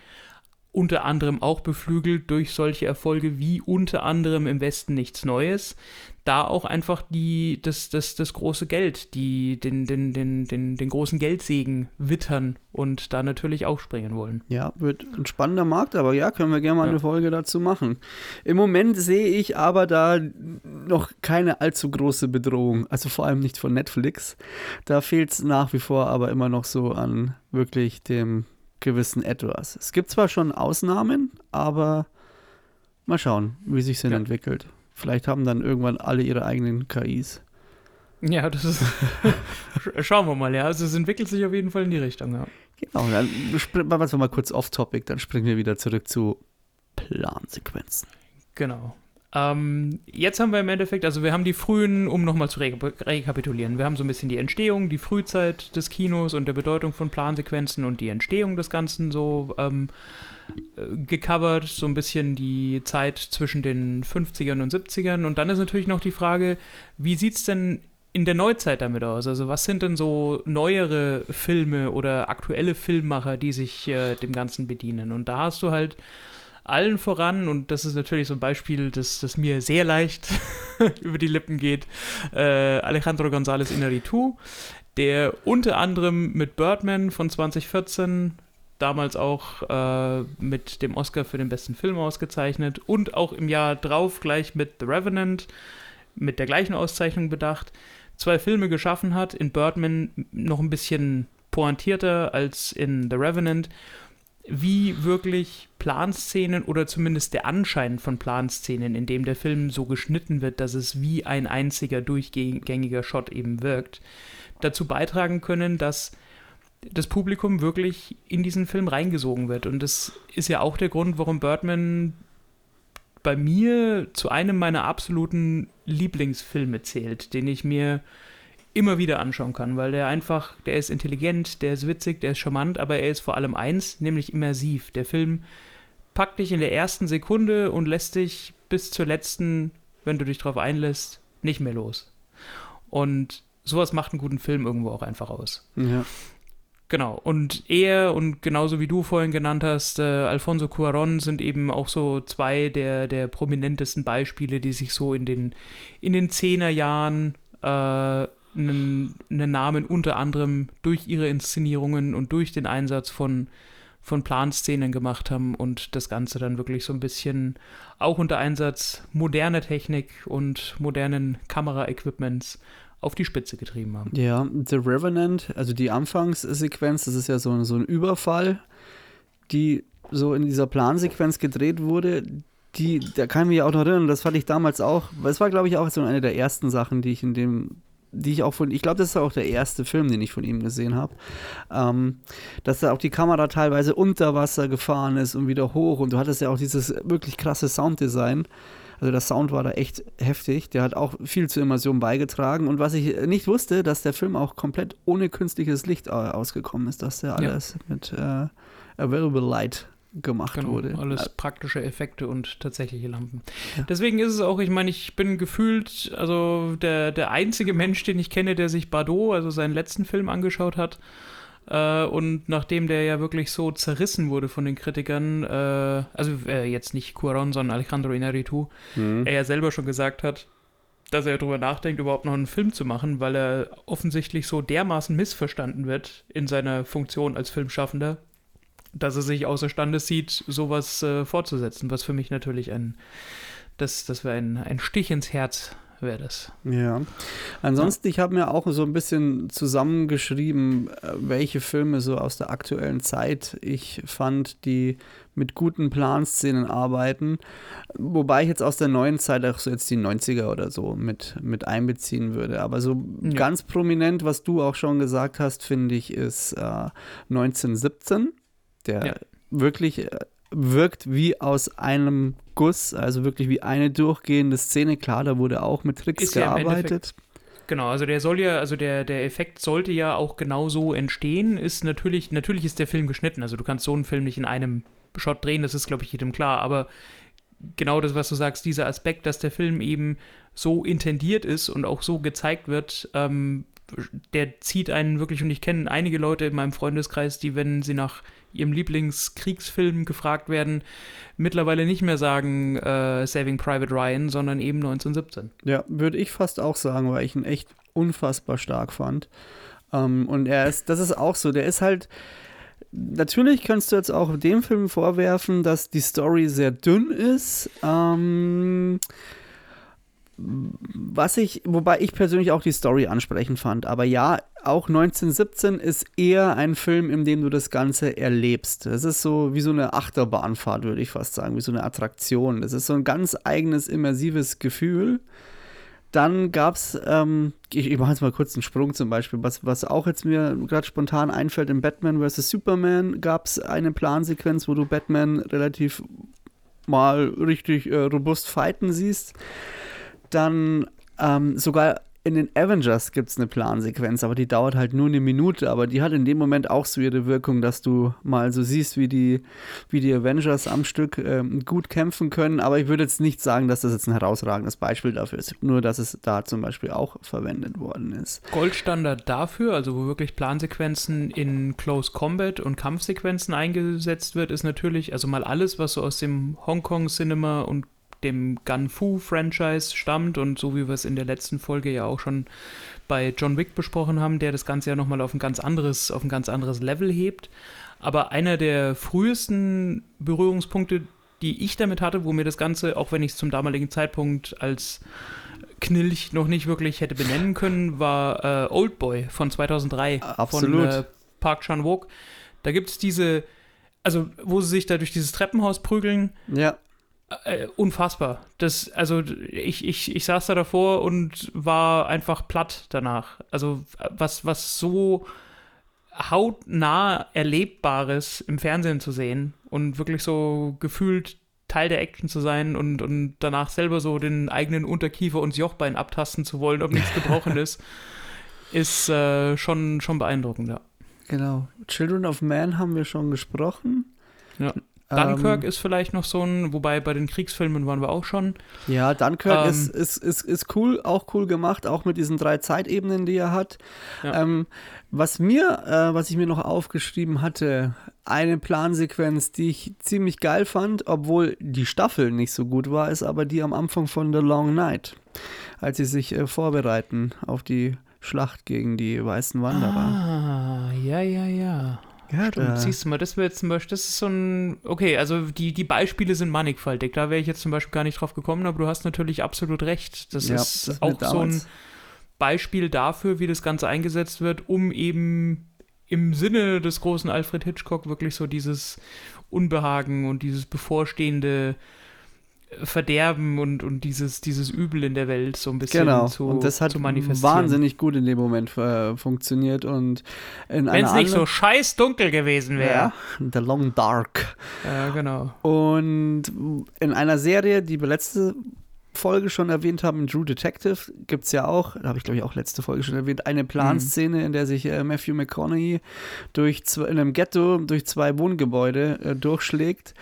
unter anderem auch beflügelt durch solche Erfolge wie unter anderem im Westen nichts Neues, da auch einfach die, das, das, das große Geld, die, den, den, den, den, den großen Geldsegen wittern und da natürlich aufspringen wollen. Ja, wird ein spannender Markt, aber ja, können wir gerne mal Ja. eine Folge dazu machen. Im Moment sehe ich aber da noch keine allzu große Bedrohung, also vor allem nicht von Netflix. Da fehlt es nach wie vor aber immer noch so an wirklich dem gewissen Etwas. Es gibt zwar schon Ausnahmen, aber mal schauen, wie sich denn Ja. entwickelt. Vielleicht haben dann irgendwann alle ihre eigenen KIs. Ja, das ist. Sch- Schauen wir mal, ja. Also es entwickelt sich auf jeden Fall in die Richtung, ja. Genau, dann machen wir mal kurz off-topic, dann springen wir wieder zurück zu Plansequenzen. Genau. Ähm, jetzt haben wir im Endeffekt, also wir haben die frühen, um nochmal zu re rekapitulieren, wir haben so ein bisschen die Entstehung, die Frühzeit des Kinos und der Bedeutung von Plansequenzen und die Entstehung des Ganzen so ähm, äh, gecovert, so ein bisschen die Zeit zwischen den 50ern und 70ern und dann ist natürlich noch die Frage, wie sieht es denn in der Neuzeit damit aus? Also was sind denn so neuere Filme oder aktuelle Filmmacher, die sich äh, dem Ganzen bedienen? Und da hast du halt allen voran, und das ist natürlich so ein Beispiel, das, das mir sehr leicht über die Lippen geht, äh, Alejandro González Inarritu, der unter anderem mit Birdman von 2014 damals auch äh, mit dem Oscar für den besten Film ausgezeichnet und auch im Jahr drauf gleich mit The Revenant mit der gleichen Auszeichnung bedacht, zwei Filme geschaffen hat, in Birdman noch ein bisschen pointierter als in The Revenant, wie wirklich Planszenen oder zumindest der Anschein von Planszenen, in dem der Film so geschnitten wird, dass es wie ein einziger durchgängiger Shot eben wirkt, dazu beitragen können, dass das Publikum wirklich in diesen Film reingesogen wird. Und das ist ja auch der Grund, warum Birdman bei mir zu einem meiner absoluten Lieblingsfilme zählt, den ich mir immer wieder anschauen kann, weil der einfach, der ist intelligent, der ist witzig, der ist charmant, aber er ist vor allem eins, nämlich immersiv. Der Film packt dich in der ersten Sekunde und lässt dich bis zur letzten, wenn du dich darauf einlässt, nicht mehr los. Und sowas macht einen guten Film irgendwo auch einfach aus. Ja. Genau, und er und genauso wie du vorhin genannt hast, äh, Alfonso Cuaron sind eben auch so zwei der, der prominentesten Beispiele, die sich so in den, in den Zehnerjahren äh, einen, einen Namen unter anderem durch ihre Inszenierungen und durch den Einsatz von, von Planszenen gemacht haben und das Ganze dann wirklich so ein bisschen auch unter Einsatz moderner Technik und modernen Kameraequipments auf die Spitze getrieben haben. Ja, The Revenant, also die Anfangssequenz, das ist ja so, so ein Überfall, die so in dieser Plansequenz gedreht wurde. Die, da kann ich mich auch noch erinnern, das fand ich damals auch, es war, glaube ich, auch so eine der ersten Sachen, die ich in dem die ich auch von, ich glaube, das ist auch der erste Film, den ich von ihm gesehen habe, ähm, dass da auch die Kamera teilweise unter Wasser gefahren ist und wieder hoch und du hattest ja auch dieses wirklich krasse Sounddesign. Also der Sound war da echt heftig. Der hat auch viel zur Immersion beigetragen. Und was ich nicht wusste, dass der Film auch komplett ohne künstliches Licht ausgekommen ist, dass der alles ja. mit äh, Available Light gemacht genau, wurde. Alles praktische Effekte und tatsächliche Lampen. Ja. Deswegen ist es auch, ich meine, ich bin gefühlt, also der, der einzige Mensch, den ich kenne, der sich Bardot, also seinen letzten Film angeschaut hat. Äh, und nachdem der ja wirklich so zerrissen wurde von den Kritikern, äh, also äh, jetzt nicht Cuaron, sondern Alejandro Inarritu, mhm. er ja selber schon gesagt hat, dass er darüber nachdenkt, überhaupt noch einen Film zu machen, weil er offensichtlich so dermaßen missverstanden wird in seiner Funktion als Filmschaffender, dass er sich außerstande sieht, sowas äh, fortzusetzen, was für mich natürlich ein, das, das wäre ein, ein Stich ins Herz wäre das. Ja. Ansonsten, ja. ich habe mir auch so ein bisschen zusammengeschrieben, äh, welche Filme so aus der aktuellen Zeit ich fand, die mit guten Planszenen arbeiten. Wobei ich jetzt aus der neuen Zeit auch so jetzt die 90er oder so mit, mit einbeziehen würde. Aber so ja. ganz prominent, was du auch schon gesagt hast, finde ich, ist äh, 1917, der ja. wirklich äh, wirkt wie aus einem Guss, also wirklich wie eine durchgehende Szene. Klar, da wurde auch mit Tricks ist gearbeitet. Ja Genau, also der soll ja, also der, der Effekt sollte ja auch genau so entstehen. Ist natürlich, natürlich ist der Film geschnitten. Also du kannst so einen Film nicht in einem Shot drehen, das ist, glaube ich, jedem klar. Aber genau das, was du sagst, dieser Aspekt, dass der Film eben so intendiert ist und auch so gezeigt wird, ähm, der zieht einen wirklich, und ich kenne einige Leute in meinem Freundeskreis, die, wenn sie nach ihrem Lieblingskriegsfilm gefragt werden, mittlerweile nicht mehr sagen äh, Saving Private Ryan, sondern eben 1917. Ja, würde ich fast auch sagen, weil ich ihn echt unfassbar stark fand. Ähm, und er ist, das ist auch so, der ist halt. Natürlich kannst du jetzt auch dem Film vorwerfen, dass die Story sehr dünn ist. Ähm, was ich, wobei ich persönlich auch die Story ansprechend fand. Aber ja, auch 1917 ist eher ein Film, in dem du das Ganze erlebst. Es ist so wie so eine Achterbahnfahrt, würde ich fast sagen, wie so eine Attraktion. Es ist so ein ganz eigenes, immersives Gefühl. Dann gab es, ähm, ich, ich mache jetzt mal kurz einen Sprung zum Beispiel, was, was auch jetzt mir gerade spontan einfällt, in Batman vs. Superman gab es eine Plansequenz, wo du Batman relativ mal richtig äh, robust fighten siehst. Dann ähm, sogar in den Avengers gibt es eine Plansequenz, aber die dauert halt nur eine Minute. Aber die hat in dem Moment auch so ihre Wirkung, dass du mal so siehst, wie die, wie die Avengers am Stück ähm, gut kämpfen können. Aber ich würde jetzt nicht sagen, dass das jetzt ein herausragendes Beispiel dafür ist. Nur, dass es da zum Beispiel auch verwendet worden ist. Goldstandard dafür, also wo wirklich Plansequenzen in Close Combat und Kampfsequenzen eingesetzt wird, ist natürlich, also mal alles, was so aus dem Hongkong-Cinema und dem Gun Fu-Franchise stammt und so wie wir es in der letzten Folge ja auch schon bei John Wick besprochen haben, der das Ganze ja nochmal auf ein ganz anderes, auf ein ganz anderes Level hebt. Aber einer der frühesten Berührungspunkte, die ich damit hatte, wo mir das Ganze, auch wenn ich es zum damaligen Zeitpunkt als Knilch noch nicht wirklich hätte benennen können, war äh, Old Boy von 2003 Absolut. von äh, Park Chan-wook. Da gibt es diese, also wo sie sich da durch dieses Treppenhaus prügeln. Ja. Äh, unfassbar. Das, also ich, ich, ich saß da davor und war einfach platt danach. Also was, was so hautnah Erlebbares im Fernsehen zu sehen und wirklich so gefühlt Teil der Action zu sein und, und danach selber so den eigenen Unterkiefer und Jochbein abtasten zu wollen, ob nichts gebrochen ist, ist äh, schon, schon beeindruckend, ja. Genau. Children of Man haben wir schon gesprochen. Ja. Dunkirk ähm, ist vielleicht noch so ein, wobei bei den Kriegsfilmen waren wir auch schon. Ja, Dunkirk ähm, ist, ist, ist, ist cool, auch cool gemacht, auch mit diesen drei Zeitebenen, die er hat. Ja. Ähm, was mir, äh, was ich mir noch aufgeschrieben hatte, eine Plansequenz, die ich ziemlich geil fand, obwohl die Staffel nicht so gut war, ist aber die am Anfang von The Long Night, als sie sich äh, vorbereiten auf die Schlacht gegen die weißen Wanderer. Ah, ja, ja, ja. Ja, da- Stimmt, siehst du mal, das wäre jetzt zum Beispiel, das ist so ein, okay, also die, die Beispiele sind mannigfaltig, da wäre ich jetzt zum Beispiel gar nicht drauf gekommen, aber du hast natürlich absolut recht. Das Ja, ist das auch so ein. Beispiel dafür, wie das Ganze eingesetzt wird, um eben im Sinne des großen Alfred Hitchcock wirklich so dieses Unbehagen und dieses bevorstehende Verderben und, und dieses, dieses Übel in der Welt so ein bisschen Genau, zu, und das hat wahnsinnig gut in dem Moment äh, funktioniert und in Wenn es nicht so scheiß dunkel gewesen wäre. ja, The Long Dark. Ja, genau. Und in einer Serie, die letzte Folge schon erwähnt haben, True Detective, gibt es ja auch, da habe ich glaube ich auch letzte Folge schon erwähnt, eine Planszene, in der sich äh, Matthew McConaughey durch in einem Ghetto durch zwei Wohngebäude äh, durchschlägt.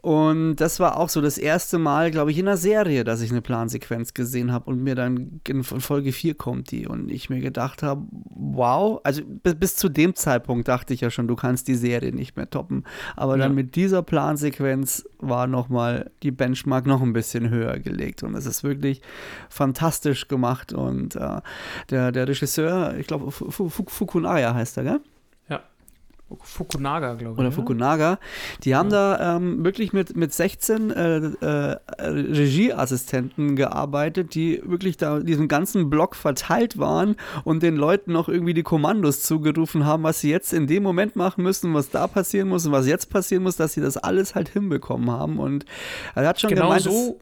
Und das war auch so das erste Mal, glaube ich, in einer Serie, dass ich eine Plansequenz gesehen habe und mir dann in Folge 4 kommt die und ich mir gedacht habe, wow, also bis, bis zu dem Zeitpunkt dachte ich ja schon, du kannst die Serie nicht mehr toppen. Aber dann Ja. mit dieser Plansequenz war nochmal die Benchmark noch ein bisschen höher gelegt und es ist wirklich fantastisch gemacht und äh, der, der Regisseur, ich glaube Fu- Fu- Fukunaga heißt er, gell? Fukunaga, glaube ich. oder ne? Fukunaga, die haben da ähm, wirklich mit, mit 16 äh, äh, Regieassistenten gearbeitet, die wirklich da diesen ganzen Block verteilt waren und den Leuten noch irgendwie die Kommandos zugerufen haben, was sie jetzt in dem Moment machen müssen, was da passieren muss und was jetzt passieren muss, dass sie das alles halt hinbekommen haben. Und er hat schon Genau gemeint, so,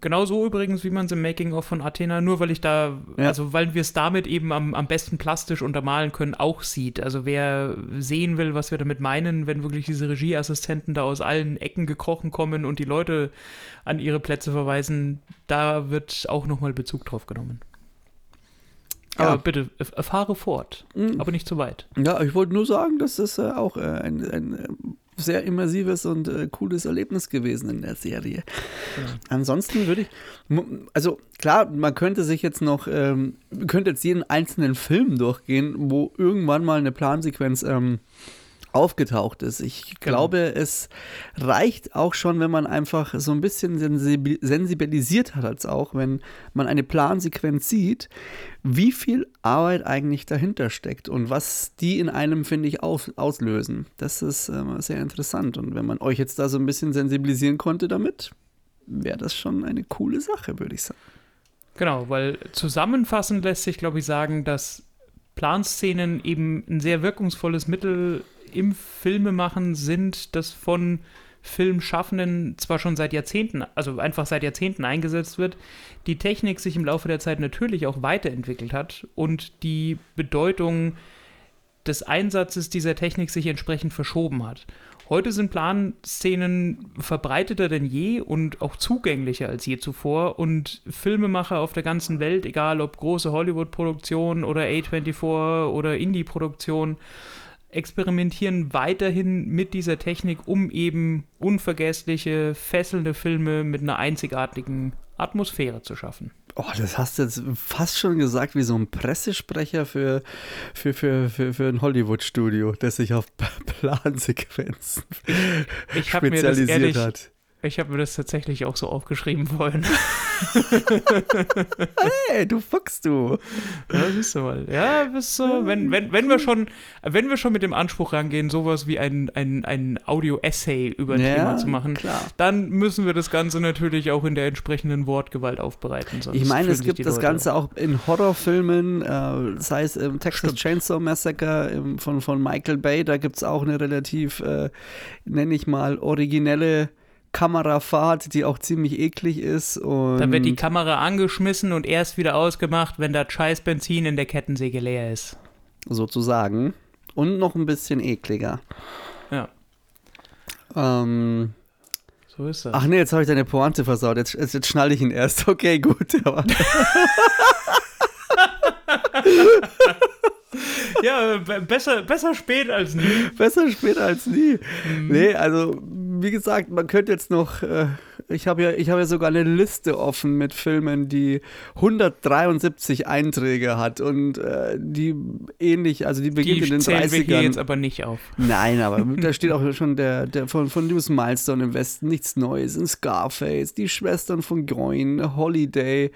genau so übrigens, wie man es im Making-of von Athena, nur weil ich da, Ja. also weil wir es damit eben am, am besten plastisch untermalen können, auch sieht. Also wer sehen will, was wir damit meinen, wenn wirklich diese Regieassistenten da aus allen Ecken gekrochen kommen und die Leute an ihre Plätze verweisen, da wird auch nochmal Bezug drauf genommen. Ja. Aber bitte, erfahre fort, Mhm. aber nicht zu weit. Ja, ich wollte nur sagen, das ist äh, auch äh, ein, ein äh, sehr immersives und äh, cooles Erlebnis gewesen in der Serie. Ansonsten würde ich, also klar, man könnte sich jetzt noch, ähm, könnte jetzt jeden einzelnen Film durchgehen, wo irgendwann mal eine Plansequenz ähm, aufgetaucht ist. Ich Genau. glaube, es reicht auch schon, wenn man einfach so ein bisschen sensibil sensibilisiert hat, als auch, wenn man eine Plansequenz sieht, wie viel Arbeit eigentlich dahinter steckt und was die in einem, finde ich, aus, auslösen. Das ist ähm, sehr interessant. Und wenn man euch jetzt da so ein bisschen sensibilisieren konnte damit, wäre das schon eine coole Sache, würde ich sagen. Genau, weil zusammenfassend lässt sich, glaube ich, sagen, dass Planszenen eben ein sehr wirkungsvolles Mittel im Filmemachen sind, das von Filmschaffenden zwar schon seit Jahrzehnten, also einfach seit Jahrzehnten eingesetzt wird, die Technik sich im Laufe der Zeit natürlich auch weiterentwickelt hat und die Bedeutung des Einsatzes dieser Technik sich entsprechend verschoben hat. Heute sind Planszenen verbreiteter denn je und auch zugänglicher als je zuvor und Filmemacher auf der ganzen Welt, egal ob große Hollywood-Produktion oder A24 oder Indie-Produktion, experimentieren weiterhin mit dieser Technik, um eben unvergessliche, fesselnde Filme mit einer einzigartigen Atmosphäre zu schaffen. Oh, das hast du jetzt fast schon gesagt wie so ein Pressesprecher für, für, für, für, für ein Hollywood-Studio, das sich auf Plansequenzen Ich habe mir das spezialisiert ehrlich, hat. Ich habe mir das tatsächlich auch so aufgeschrieben vorhin. Hey, du Fuchs, du. Ja, siehst du mal. Ja, das ist so, wenn, wenn, wenn wir schon, wenn wir schon mit dem Anspruch rangehen, sowas wie ein, ein, ein Audio-Essay über ein Ja, Thema zu machen, klar. dann müssen wir das Ganze natürlich auch in der entsprechenden Wortgewalt aufbereiten. Ich meine, es gibt das Leute- Ganze auch in Horrorfilmen, äh, sei es im Texas Chainsaw Massacre im, von, von Michael Bay, da gibt es auch eine relativ, äh, nenne ich mal, originelle Kamerafahrt, die auch ziemlich eklig ist. Und Dann wird die Kamera angeschmissen und erst wieder ausgemacht, wenn das scheiß Benzin in der Kettensäge leer ist. sozusagen. Und noch ein bisschen ekliger. Ja, Ähm, so ist das. ach nee, jetzt habe ich deine Pointe versaut. Jetzt, jetzt, jetzt schnalle ich ihn erst. Okay, gut. Ja, be- besser, besser spät als nie. besser später als nie. Mhm. Nee, also wie gesagt, man könnte jetzt noch äh, Ich habe ja, ich habe ja sogar eine Liste offen mit Filmen, die 173 Einträge hat und äh, die ähnlich, also die beginnt Die in den zählen wir hier 30ern. jetzt aber nicht auf. Nein, aber da steht auch schon der, der von, von Lewis Milestone im Westen, nichts Neues, in Scarface, die Schwestern von Groin, Holiday,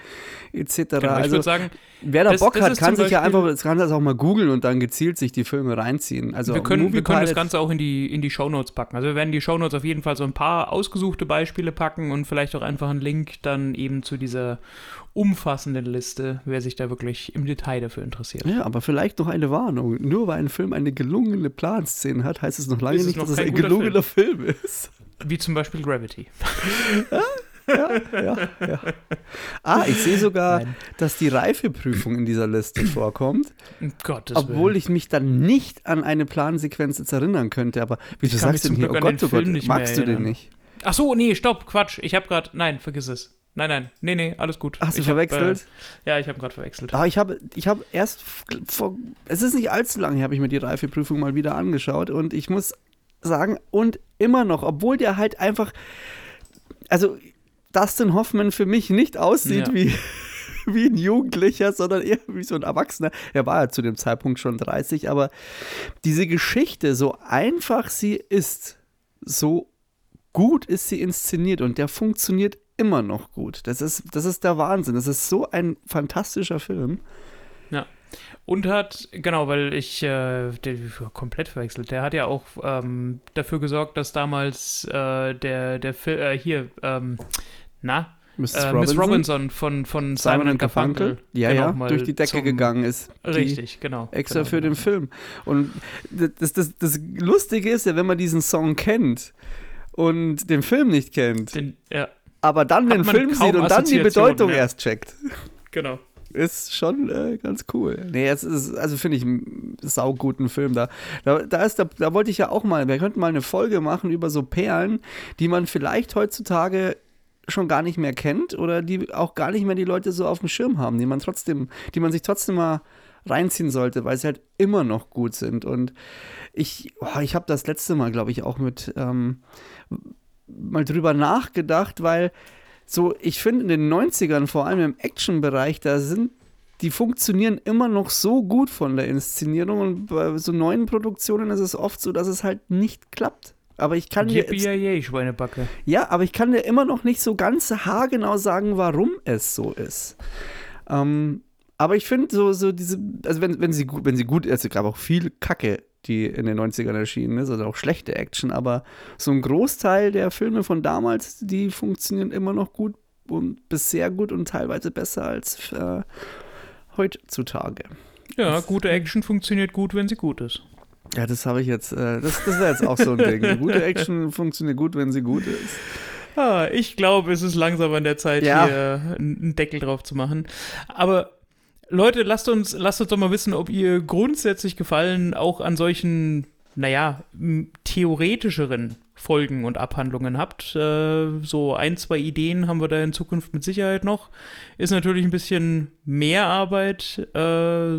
etc. Genau, ich also, würde sagen, wer da das- Bock das hat, kann sich ja einfach, kann das auch mal googeln und dann gezielt sich die Filme reinziehen. Also wir können, wir können das Ganze auch in die, in die Shownotes packen. Also wir werden die Shownotes auf jeden Fall so ein paar ausgesuchte Beispiele packen und vielleicht auch einfach einen Link dann eben zu dieser umfassenden Liste, wer sich da wirklich im Detail dafür interessiert. Ja, aber vielleicht noch eine Warnung. Nur weil ein Film eine gelungene Planszene hat, heißt es noch lange Ist es nicht, noch dass es ein gelungener Film, ist. Wie zum Beispiel Gravity. Ja, ja. Ah, ich sehe sogar, Nein. dass die Reifeprüfung in dieser Liste vorkommt, Um Gottes obwohl Willen. ich mich dann nicht an eine Plansequenz jetzt erinnern könnte. Aber wieso sagst du zum denn hier, oh Gott, oh Gott, magst du den nicht? Ach so, nee, stopp, Quatsch. Ich habe gerade, nein, vergiss es. Nein, nein, nee, nee, alles gut. Hast du ich hab, verwechselt? Äh, ja, ich habe gerade verwechselt. Ah, ich habe ich hab erst vor, es ist nicht allzu lange, habe ich mir die Reifeprüfung mal wieder angeschaut und ich muss sagen, und immer noch, obwohl der halt einfach, also Dustin Hoffman für mich nicht aussieht Ja. wie, wie ein Jugendlicher, sondern eher wie so ein Erwachsener. Er war ja zu dem Zeitpunkt schon 30, aber diese Geschichte, so einfach sie ist, so gut ist sie inszeniert und der funktioniert immer noch gut. Das ist, das ist der Wahnsinn. Das ist so ein fantastischer Film. Und hat, genau, weil ich äh, den, komplett verwechselt, der hat ja auch ähm, dafür gesorgt, dass damals äh, der, der Film, äh, hier, ähm, na, Mrs. äh, Miss Robinson von, von Simon, and Garfunkel. ja, ja, mal durch die Decke gegangen ist. Die Richtig, genau. Extra genau, für genau. den Film. Und das, das, das Lustige ist ja, wenn man diesen Song kennt und den Film nicht kennt, Den, ja, aber dann Hat den Film sieht und dann die Bedeutung ja. erst checkt. genau. Ist schon äh, ganz cool. Nee, es ist, also finde ich einen sauguten Film da. Da, da, ist, da, da wollte ich ja auch mal, wir könnten mal eine Folge machen über so Perlen, die man vielleicht heutzutage schon gar nicht mehr kennt oder die auch gar nicht mehr die Leute so auf dem Schirm haben, die man trotzdem, die man sich trotzdem mal reinziehen sollte, weil sie halt immer noch gut sind. Und ich, oh, ich habe das letzte Mal, glaube ich, auch mit ähm, mal drüber nachgedacht, weil so, ich finde in den 90ern, vor allem im Action-Bereich, da sind, die funktionieren immer noch so gut von der Inszenierung und bei so neuen Produktionen ist es oft so, dass es halt nicht klappt. Aber ich kann dir jetzt, Schweinebacke. ja, aber ich kann dir immer noch nicht so ganz haargenau sagen, warum es so ist. Ähm, aber ich finde so, so diese, also wenn, wenn sie gut, wenn sie gut ist, es gab auch viel Kacke, die in den 90ern erschienen ist, also auch schlechte Action, aber so ein Großteil der Filme von damals, die funktionieren immer noch gut und bis sehr gut und teilweise besser als äh, heutzutage. Ja, gute Action funktioniert gut, wenn sie gut ist. Ja, das habe ich jetzt, äh, das, das wäre jetzt auch so ein Ding. Gute Action funktioniert gut, wenn sie gut ist. Ah, ich glaube, es ist langsam an der Zeit, Ja. hier einen Deckel drauf zu machen. Aber Leute, lasst uns, lasst uns doch mal wissen, ob ihr grundsätzlich Gefallen auch an solchen, naja, theoretischeren Folgen und Abhandlungen habt. Äh, so ein, zwei Ideen haben wir da in Zukunft mit Sicherheit noch. Ist natürlich ein bisschen mehr Arbeit, äh,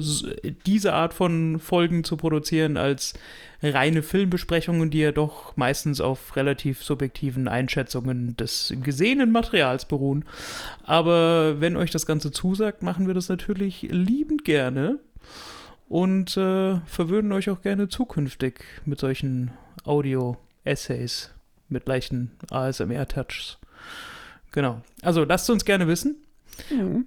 diese Art von Folgen zu produzieren, als reine Filmbesprechungen, die ja doch meistens auf relativ subjektiven Einschätzungen des gesehenen Materials beruhen. Aber wenn euch das Ganze zusagt, machen wir das natürlich liebend gerne und äh, verwöhnen euch auch gerne zukünftig mit solchen Audio-Essays mit leichten ASMR-Touchs. Genau. Also lasst uns gerne wissen.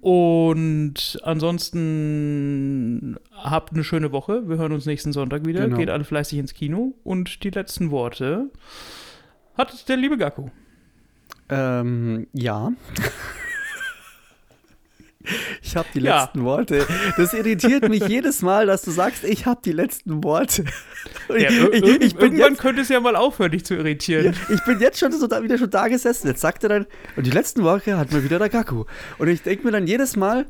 Und ansonsten habt eine schöne Woche. Wir hören uns nächsten Sonntag wieder. Genau. Geht alle fleißig ins Kino. Und die letzten Worte hat der liebe Gaku. Ähm, ja. Ich habe die Ja. letzten Worte. Das irritiert mich jedes Mal, dass du sagst, ich habe die letzten Worte. Ja, ich, ir- ich, irgendwann jetzt, könnte es ja mal aufhören, dich zu irritieren. ja, ich bin jetzt schon so da, wieder schon da gesessen. Jetzt sagt er dann, und die letzten Worte hat mir wieder der Gaku. Und ich denke mir dann jedes Mal,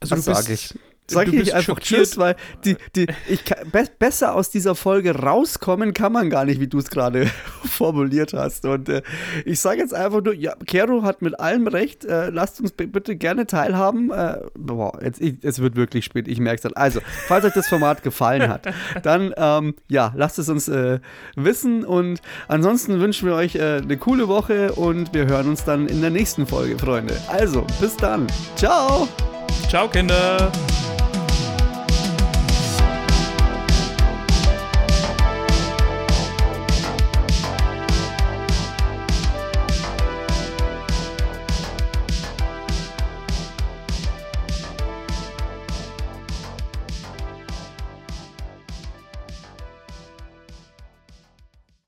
Also was du bist, sag ich? Sag ich einfach. Tschüss, weil die, die, ich kann, be besser aus dieser Folge rauskommen kann man gar nicht, wie du es gerade formuliert hast. Und äh, ich sage jetzt einfach nur, ja, Kero hat mit allem recht. Äh, lasst uns bitte gerne teilhaben. Äh, boah, jetzt, ich, es wird wirklich spät, ich merke es dann. Also, falls euch das Format gefallen hat, dann ähm, ja, lasst es uns äh, wissen. Und ansonsten wünschen wir euch äh, eine coole Woche und wir hören uns dann in der nächsten Folge, Freunde. Also, bis dann. Ciao. Ciao, Kinder.